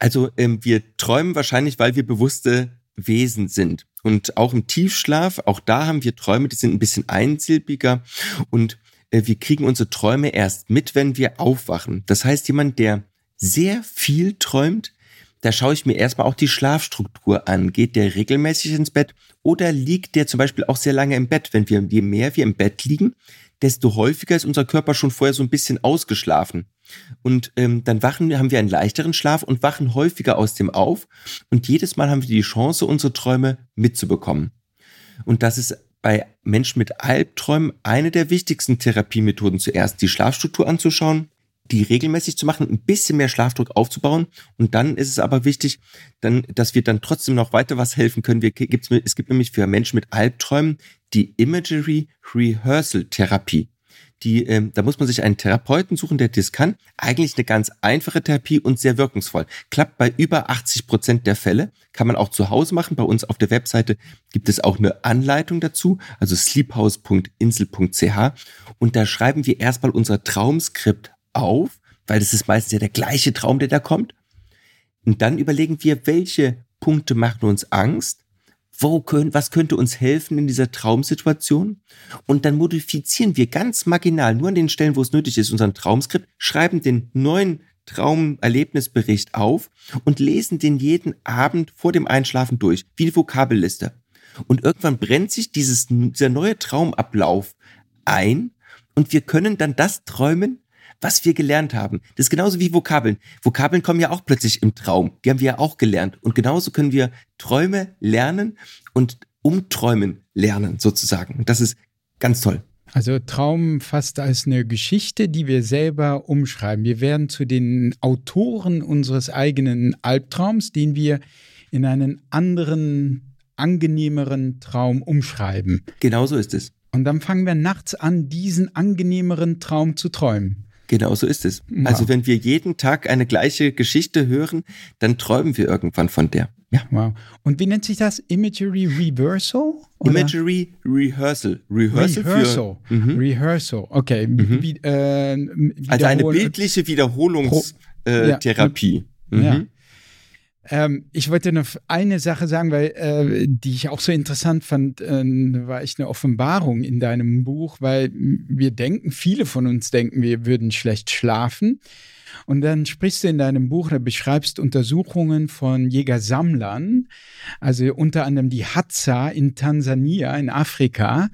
Also ähm, wir träumen wahrscheinlich, weil wir bewusste Wesen sind. Und auch im Tiefschlaf, auch da haben wir Träume, die sind ein bisschen einsilbiger und äh, wir kriegen unsere Träume erst mit, wenn wir aufwachen. Das heißt, jemand, der sehr viel träumt, da schaue ich mir erstmal auch die Schlafstruktur an. Geht der regelmäßig ins Bett oder liegt der zum Beispiel auch sehr lange im Bett? Wenn wir, je mehr wir im Bett liegen, desto häufiger ist unser Körper schon vorher so ein bisschen ausgeschlafen. Und ähm, dann wachen, haben wir einen leichteren Schlaf und wachen häufiger aus dem auf. Und jedes Mal haben wir die Chance, unsere Träume mitzubekommen. Und das ist bei Menschen mit Albträumen eine der wichtigsten Therapiemethoden zuerst, die Schlafstruktur anzuschauen, die regelmäßig zu machen, ein bisschen mehr Schlafdruck aufzubauen. Und dann ist es aber wichtig, dann, dass wir dann trotzdem noch weiter was helfen können. Wir, es gibt nämlich für Menschen mit Albträumen die Imagery Rehearsal Therapie die, ähm, da muss man sich einen Therapeuten suchen, der das kann. Eigentlich eine ganz einfache Therapie und sehr wirkungsvoll. Klappt bei über 80 Prozent der Fälle. Kann man auch zu Hause machen. Bei uns auf der Webseite gibt es auch eine Anleitung dazu, also sleephouse.insel.ch. Und da schreiben wir erstmal unser Traumskript auf, weil das ist meistens ja der gleiche Traum, der da kommt. Und dann überlegen wir, welche Punkte machen uns Angst wo können, was könnte uns helfen in dieser Traumsituation? Und dann modifizieren wir ganz marginal, nur an den Stellen, wo es nötig ist, unseren Traumskript, schreiben den neuen Traumerlebnisbericht auf und lesen den jeden Abend vor dem Einschlafen durch, wie die Vokabelliste. Und irgendwann brennt sich dieses, dieser neue Traumablauf ein und wir können dann das träumen, was wir gelernt haben. Das ist genauso wie Vokabeln. Vokabeln kommen ja auch plötzlich im Traum. Die haben wir ja auch gelernt. Und genauso können wir Träume lernen und umträumen lernen, sozusagen. Und das ist ganz toll. Also Traum fast als eine Geschichte, die wir selber umschreiben. Wir werden zu den Autoren unseres eigenen Albtraums, den wir in einen anderen, angenehmeren Traum umschreiben. Genau so ist es. Und dann fangen wir nachts an, diesen angenehmeren Traum zu träumen. Genau so ist es. Wow. Also wenn wir jeden Tag eine gleiche Geschichte hören, dann träumen wir irgendwann von der. Ja. Wow. Und wie nennt sich das? Imagery Reversal? Oder? Imagery Rehearsal. Rehearsal. Rehearsal. Für, mhm. Rehearsal. Okay. Mhm. Wie, äh, also eine bildliche Wiederholungstherapie. Äh, mhm. Ähm, ich wollte noch eine Sache sagen, weil äh, die ich auch so interessant fand, äh, war echt eine Offenbarung in deinem Buch, weil wir denken, viele von uns denken, wir würden schlecht schlafen. Und dann sprichst du in deinem Buch, da beschreibst Untersuchungen von Jägersammlern, also unter anderem die Hadza in Tansania, in Afrika,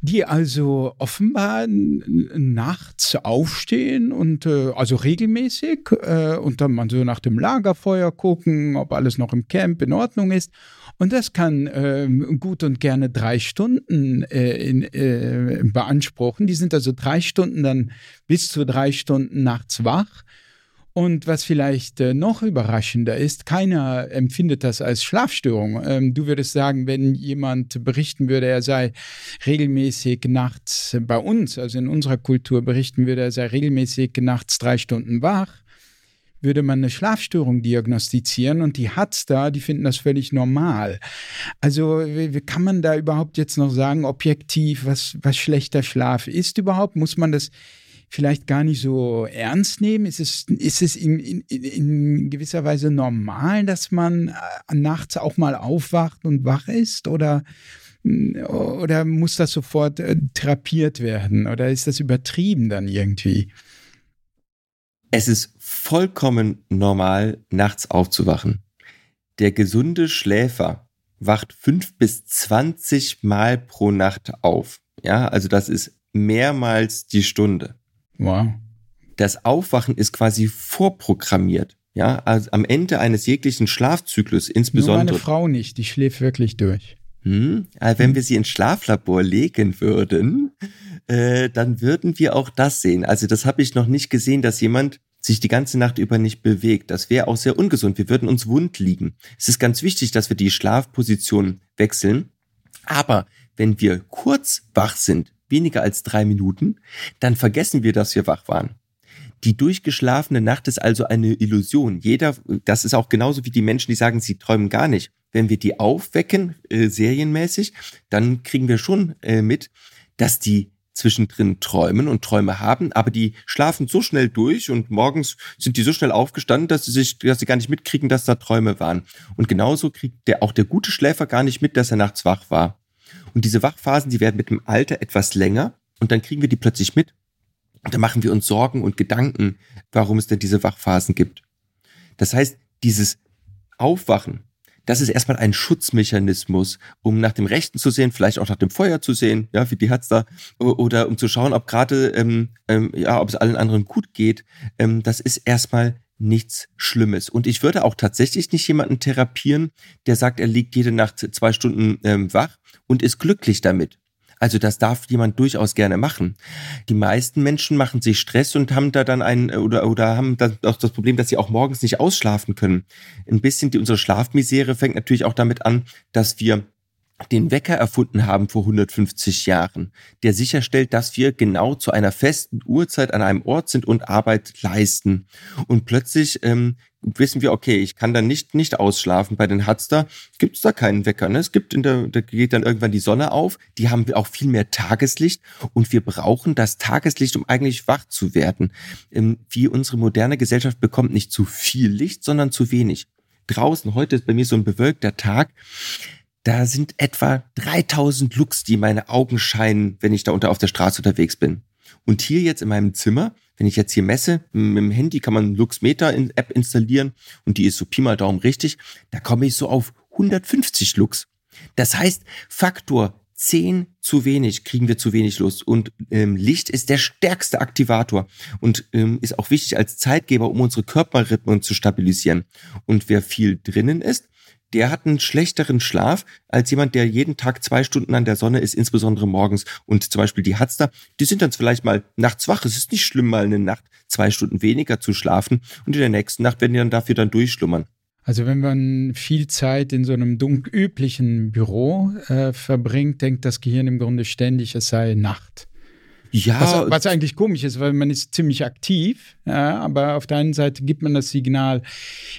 die also offenbar nachts aufstehen und äh, also regelmäßig äh, und dann mal so nach dem Lagerfeuer gucken, ob alles noch im Camp in Ordnung ist. Und das kann äh, gut und gerne drei Stunden äh, in, äh, beanspruchen. Die sind also drei Stunden dann bis zu drei Stunden nachts wach. Und was vielleicht äh, noch überraschender ist, keiner empfindet das als Schlafstörung. Ähm, du würdest sagen, wenn jemand berichten würde, er sei regelmäßig nachts bei uns, also in unserer Kultur berichten würde, er sei regelmäßig nachts drei Stunden wach, würde man eine Schlafstörung diagnostizieren und die hat's da, die finden das völlig normal. Also wie, wie kann man da überhaupt jetzt noch sagen, objektiv, was, was schlechter Schlaf ist überhaupt? Muss man das vielleicht gar nicht so ernst nehmen? Ist es, ist es in, in, in gewisser Weise normal, dass man äh, nachts auch mal aufwacht und wach ist? Oder, oder muss das sofort äh, therapiert werden? Oder ist das übertrieben dann irgendwie? Es ist vollkommen normal, nachts aufzuwachen. Der gesunde Schläfer wacht fünf bis zwanzig Mal pro Nacht auf. Ja, also das ist mehrmals die Stunde. Wow. Das Aufwachen ist quasi vorprogrammiert. Ja, also am Ende eines jeglichen Schlafzyklus insbesondere. Nur meine Frau nicht, die schläft wirklich durch. Hm, also wenn wir sie ins Schlaflabor legen würden, äh, dann würden wir auch das sehen. Also das habe ich noch nicht gesehen, dass jemand sich die ganze Nacht über nicht bewegt. Das wäre auch sehr ungesund. Wir würden uns wund liegen. Es ist ganz wichtig, dass wir die Schlafposition wechseln. Aber wenn wir kurz wach sind, weniger als drei Minuten, dann vergessen wir, dass wir wach waren. Die durchgeschlafene Nacht ist also eine Illusion. Jeder, das ist auch genauso wie die Menschen, die sagen, sie träumen gar nicht. Wenn wir die aufwecken, äh, serienmäßig, dann kriegen wir schon äh, mit, dass die zwischendrin träumen und Träume haben, aber die schlafen so schnell durch und morgens sind die so schnell aufgestanden, dass sie sich, dass sie gar nicht mitkriegen, dass da Träume waren. Und genauso kriegt der auch der gute Schläfer gar nicht mit, dass er nachts wach war. Und diese Wachphasen, die werden mit dem Alter etwas länger und dann kriegen wir die plötzlich mit. Und dann machen wir uns Sorgen und Gedanken, warum es denn diese Wachphasen gibt. Das heißt, dieses Aufwachen, das ist erstmal ein Schutzmechanismus, um nach dem Rechten zu sehen, vielleicht auch nach dem Feuer zu sehen, ja, wie die hat's da, oder um zu schauen, ob gerade, ähm, ähm, ja, ob es allen anderen gut geht. Ähm, das ist erstmal nichts Schlimmes. Und ich würde auch tatsächlich nicht jemanden therapieren, der sagt, er liegt jede Nacht zwei Stunden ähm, wach und ist glücklich damit. Also das darf jemand durchaus gerne machen. Die meisten Menschen machen sich Stress und haben da dann ein oder oder haben dann auch das Problem, dass sie auch morgens nicht ausschlafen können. Ein bisschen die, unsere Schlafmisere fängt natürlich auch damit an, dass wir den Wecker erfunden haben vor 150 Jahren, der sicherstellt, dass wir genau zu einer festen Uhrzeit an einem Ort sind und Arbeit leisten. Und plötzlich ähm, wissen wir, okay, ich kann dann nicht nicht ausschlafen. Bei den Hatzter gibt es da keinen Wecker. Ne? Es gibt in der, da geht dann irgendwann die Sonne auf. Die haben auch viel mehr Tageslicht und wir brauchen das Tageslicht, um eigentlich wach zu werden. Ähm, wie unsere moderne Gesellschaft bekommt nicht zu viel Licht, sondern zu wenig. Draußen heute ist bei mir so ein bewölkter Tag da sind etwa 3000 Lux, die meine Augen scheinen, wenn ich da unter auf der Straße unterwegs bin. Und hier jetzt in meinem Zimmer, wenn ich jetzt hier messe, mit dem Handy kann man Luxmeter in App installieren und die ist so Pi mal Daumen richtig, da komme ich so auf 150 Lux. Das heißt, Faktor 10 zu wenig kriegen wir zu wenig los. Und ähm, Licht ist der stärkste Aktivator und ähm, ist auch wichtig als Zeitgeber, um unsere Körperrhythmen zu stabilisieren. Und wer viel drinnen ist, der hat einen schlechteren Schlaf als jemand, der jeden Tag zwei Stunden an der Sonne ist, insbesondere morgens. Und zum Beispiel die Hatzter, die sind dann vielleicht mal nachts wach. Es ist nicht schlimm, mal eine Nacht zwei Stunden weniger zu schlafen. Und in der nächsten Nacht werden die dann dafür dann durchschlummern. Also wenn man viel Zeit in so einem üblichen Büro äh, verbringt, denkt das Gehirn im Grunde ständig, es sei Nacht. Ja. Was, was, eigentlich komisch ist, weil man ist ziemlich aktiv, ja, aber auf der einen Seite gibt man das Signal,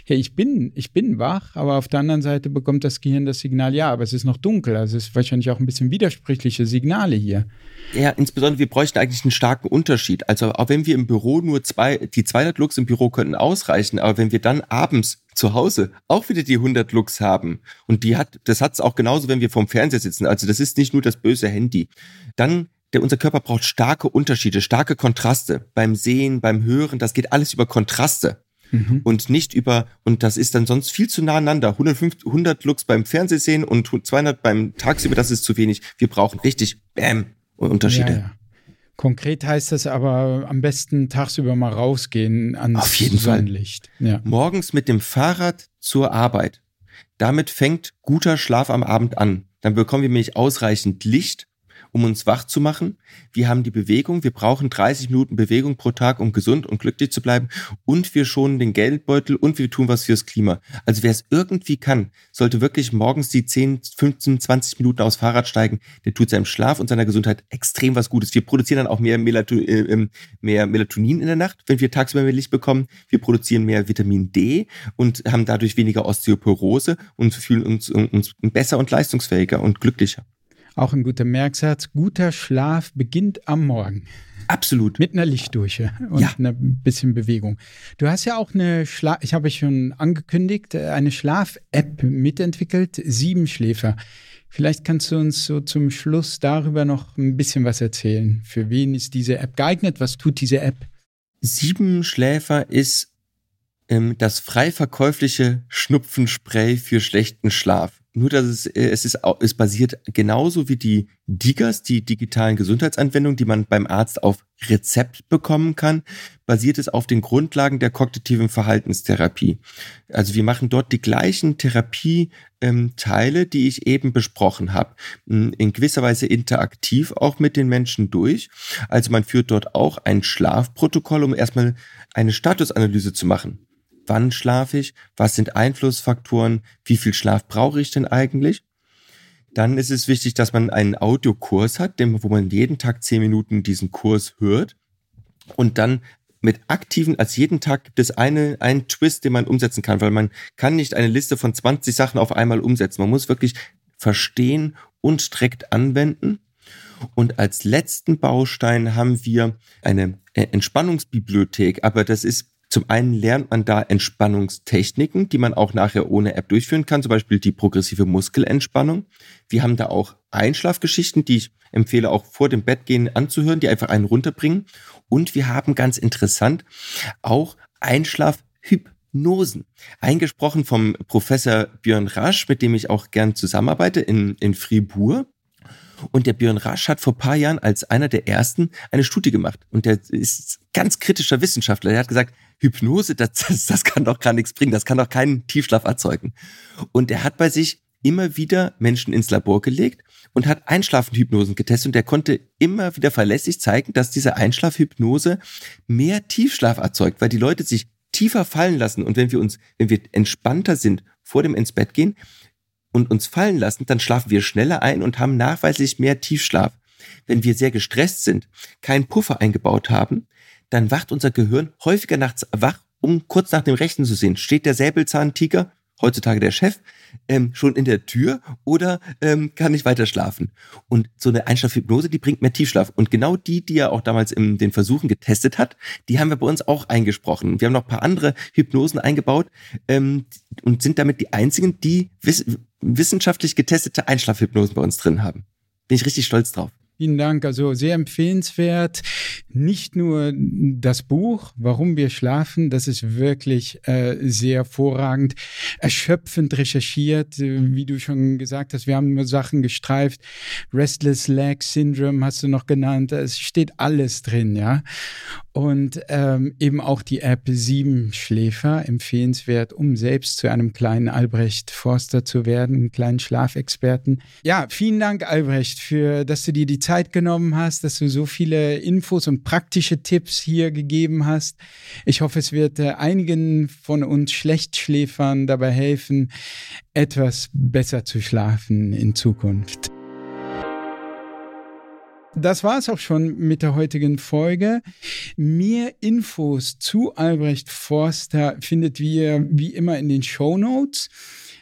ja, ich bin, ich bin wach, aber auf der anderen Seite bekommt das Gehirn das Signal, ja, aber es ist noch dunkel. Also es ist wahrscheinlich auch ein bisschen widersprüchliche Signale hier. Ja, insbesondere wir bräuchten eigentlich einen starken Unterschied. Also auch wenn wir im Büro nur zwei, die 200 Lux im Büro könnten ausreichen, aber wenn wir dann abends zu Hause auch wieder die 100 Lux haben und die hat, das hat's auch genauso, wenn wir vorm Fernseher sitzen. Also das ist nicht nur das böse Handy. Dann der, unser Körper braucht starke Unterschiede, starke Kontraste beim Sehen, beim Hören. Das geht alles über Kontraste mhm. und nicht über, und das ist dann sonst viel zu nah aneinander. 150, 100 Lux beim Fernsehsehen und 200 beim Tagsüber, das ist zu wenig. Wir brauchen richtig, bam, Unterschiede. Ja, ja. Konkret heißt das aber am besten tagsüber mal rausgehen ans Auf jeden Sonnenlicht. Fall. Ja. Morgens mit dem Fahrrad zur Arbeit. Damit fängt guter Schlaf am Abend an. Dann bekommen wir nämlich ausreichend Licht um uns wach zu machen. Wir haben die Bewegung. Wir brauchen 30 Minuten Bewegung pro Tag, um gesund und glücklich zu bleiben. Und wir schonen den Geldbeutel und wir tun was fürs Klima. Also wer es irgendwie kann, sollte wirklich morgens die 10, 15, 20 Minuten aufs Fahrrad steigen. Der tut seinem Schlaf und seiner Gesundheit extrem was Gutes. Wir produzieren dann auch mehr, Melato äh, ähm, mehr Melatonin in der Nacht, wenn wir tagsüber mehr Licht bekommen. Wir produzieren mehr Vitamin D und haben dadurch weniger Osteoporose und fühlen uns, uns besser und leistungsfähiger und glücklicher. Auch ein guter Merksatz. Guter Schlaf beginnt am Morgen. Absolut. Mit einer Lichtdurche und ja. einer bisschen Bewegung. Du hast ja auch eine Schlaf, ich habe schon angekündigt, eine Schlaf-App mitentwickelt, Sieben Schläfer. Vielleicht kannst du uns so zum Schluss darüber noch ein bisschen was erzählen. Für wen ist diese App geeignet? Was tut diese App? Sieben Schläfer ist ähm, das frei verkäufliche Schnupfenspray für schlechten Schlaf. Nur, dass es, äh, es ist, es basiert genauso wie die Digas, die digitalen Gesundheitsanwendungen, die man beim Arzt auf Rezept bekommen kann, basiert es auf den Grundlagen der kognitiven Verhaltenstherapie. Also wir machen dort die gleichen Therapieteile, ähm, die ich eben besprochen habe, in gewisser Weise interaktiv auch mit den Menschen durch. Also man führt dort auch ein Schlafprotokoll, um erstmal eine Statusanalyse zu machen wann schlafe ich, was sind Einflussfaktoren, wie viel Schlaf brauche ich denn eigentlich. Dann ist es wichtig, dass man einen Audiokurs hat, wo man jeden Tag zehn Minuten diesen Kurs hört und dann mit aktiven, als jeden Tag gibt es eine, einen Twist, den man umsetzen kann, weil man kann nicht eine Liste von 20 Sachen auf einmal umsetzen. Man muss wirklich verstehen und direkt anwenden. Und als letzten Baustein haben wir eine äh, Entspannungsbibliothek, aber das ist zum einen lernt man da Entspannungstechniken, die man auch nachher ohne App durchführen kann, zum Beispiel die progressive Muskelentspannung. Wir haben da auch Einschlafgeschichten, die ich empfehle auch vor dem Bettgehen anzuhören, die einfach einen runterbringen. Und wir haben ganz interessant auch Einschlafhypnosen. Eingesprochen vom Professor Björn Rasch, mit dem ich auch gern zusammenarbeite in, in Fribourg. Und der Björn Rasch hat vor paar Jahren als einer der ersten eine Studie gemacht. Und der ist ganz kritischer Wissenschaftler. Der hat gesagt, Hypnose, das, das, das kann doch gar nichts bringen, das kann doch keinen Tiefschlaf erzeugen. Und er hat bei sich immer wieder Menschen ins Labor gelegt und hat Einschlafhypnosen getestet und er konnte immer wieder verlässlich zeigen, dass diese Einschlafhypnose mehr Tiefschlaf erzeugt, weil die Leute sich tiefer fallen lassen und wenn wir uns, wenn wir entspannter sind vor dem ins Bett gehen und uns fallen lassen, dann schlafen wir schneller ein und haben nachweislich mehr Tiefschlaf. Wenn wir sehr gestresst sind, keinen Puffer eingebaut haben, dann wacht unser Gehirn häufiger nachts wach, um kurz nach dem Rechten zu sehen. Steht der Säbelzahntiger, heutzutage der Chef, ähm, schon in der Tür oder ähm, kann ich weiter schlafen? Und so eine Einschlafhypnose, die bringt mehr Tiefschlaf. Und genau die, die er auch damals in den Versuchen getestet hat, die haben wir bei uns auch eingesprochen. Wir haben noch ein paar andere Hypnosen eingebaut ähm, und sind damit die einzigen, die wissen, wissenschaftlich getestete Einschlafhypnosen bei uns drin haben. Bin ich richtig stolz drauf. Vielen Dank. Also sehr empfehlenswert. Nicht nur das Buch, Warum wir schlafen, das ist wirklich äh, sehr hervorragend, erschöpfend recherchiert, wie du schon gesagt hast. Wir haben nur Sachen gestreift. Restless Leg Syndrome hast du noch genannt. Es steht alles drin, ja. Und ähm, eben auch die App Sieben Schläfer, empfehlenswert, um selbst zu einem kleinen Albrecht Forster zu werden, einen kleinen Schlafexperten. Ja, vielen Dank, Albrecht, für, dass du dir die Zeit genommen hast, dass du so viele Infos und praktische Tipps hier gegeben hast. Ich hoffe, es wird äh, einigen von uns Schlechtschläfern dabei helfen, etwas besser zu schlafen in Zukunft. Das war es auch schon mit der heutigen Folge. Mehr Infos zu Albrecht Forster findet ihr wie immer in den Show Notes.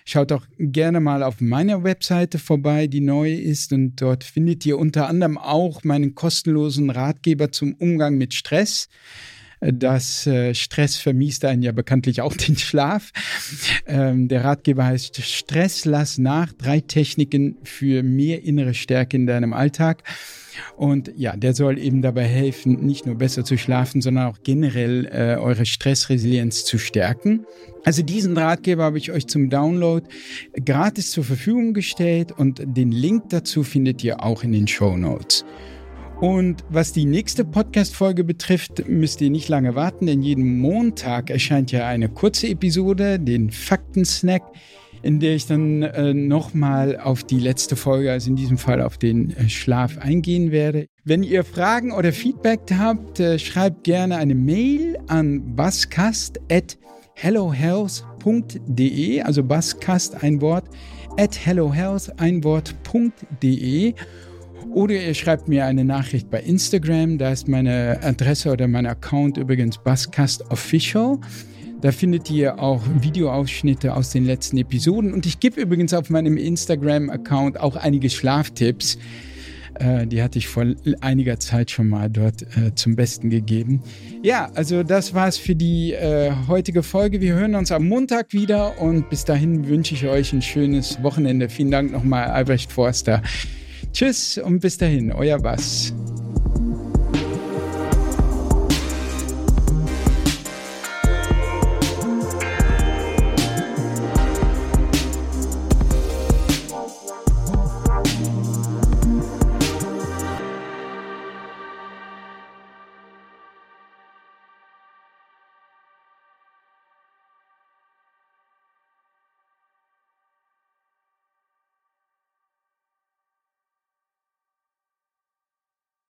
Schaut auch gerne mal auf meiner Webseite vorbei, die neu ist. Und dort findet ihr unter anderem auch meinen kostenlosen Ratgeber zum Umgang mit Stress. Das äh, Stress vermiest einen ja bekanntlich auch den Schlaf. Ähm, der Ratgeber heißt Stress lass nach, drei Techniken für mehr innere Stärke in deinem Alltag. Und ja, der soll eben dabei helfen, nicht nur besser zu schlafen, sondern auch generell äh, eure Stressresilienz zu stärken. Also diesen Ratgeber habe ich euch zum Download gratis zur Verfügung gestellt und den Link dazu findet ihr auch in den Show Notes. Und was die nächste Podcast-Folge betrifft, müsst ihr nicht lange warten, denn jeden Montag erscheint ja eine kurze Episode, den Fakten-Snack in der ich dann äh, nochmal auf die letzte Folge, also in diesem Fall auf den äh, Schlaf eingehen werde. Wenn ihr Fragen oder Feedback habt, äh, schreibt gerne eine Mail an basscast@hellohealth.de, also basscast ein Wort at hellohealth ein Wort.de. Oder ihr schreibt mir eine Nachricht bei Instagram, da ist meine Adresse oder mein Account übrigens Basscast Official. Da findet ihr auch Videoausschnitte aus den letzten Episoden. Und ich gebe übrigens auf meinem Instagram-Account auch einige Schlaftipps. Äh, die hatte ich vor einiger Zeit schon mal dort äh, zum Besten gegeben. Ja, also das war's für die äh, heutige Folge. Wir hören uns am Montag wieder und bis dahin wünsche ich euch ein schönes Wochenende. Vielen Dank nochmal, Albrecht Forster. Tschüss und bis dahin, euer Bass.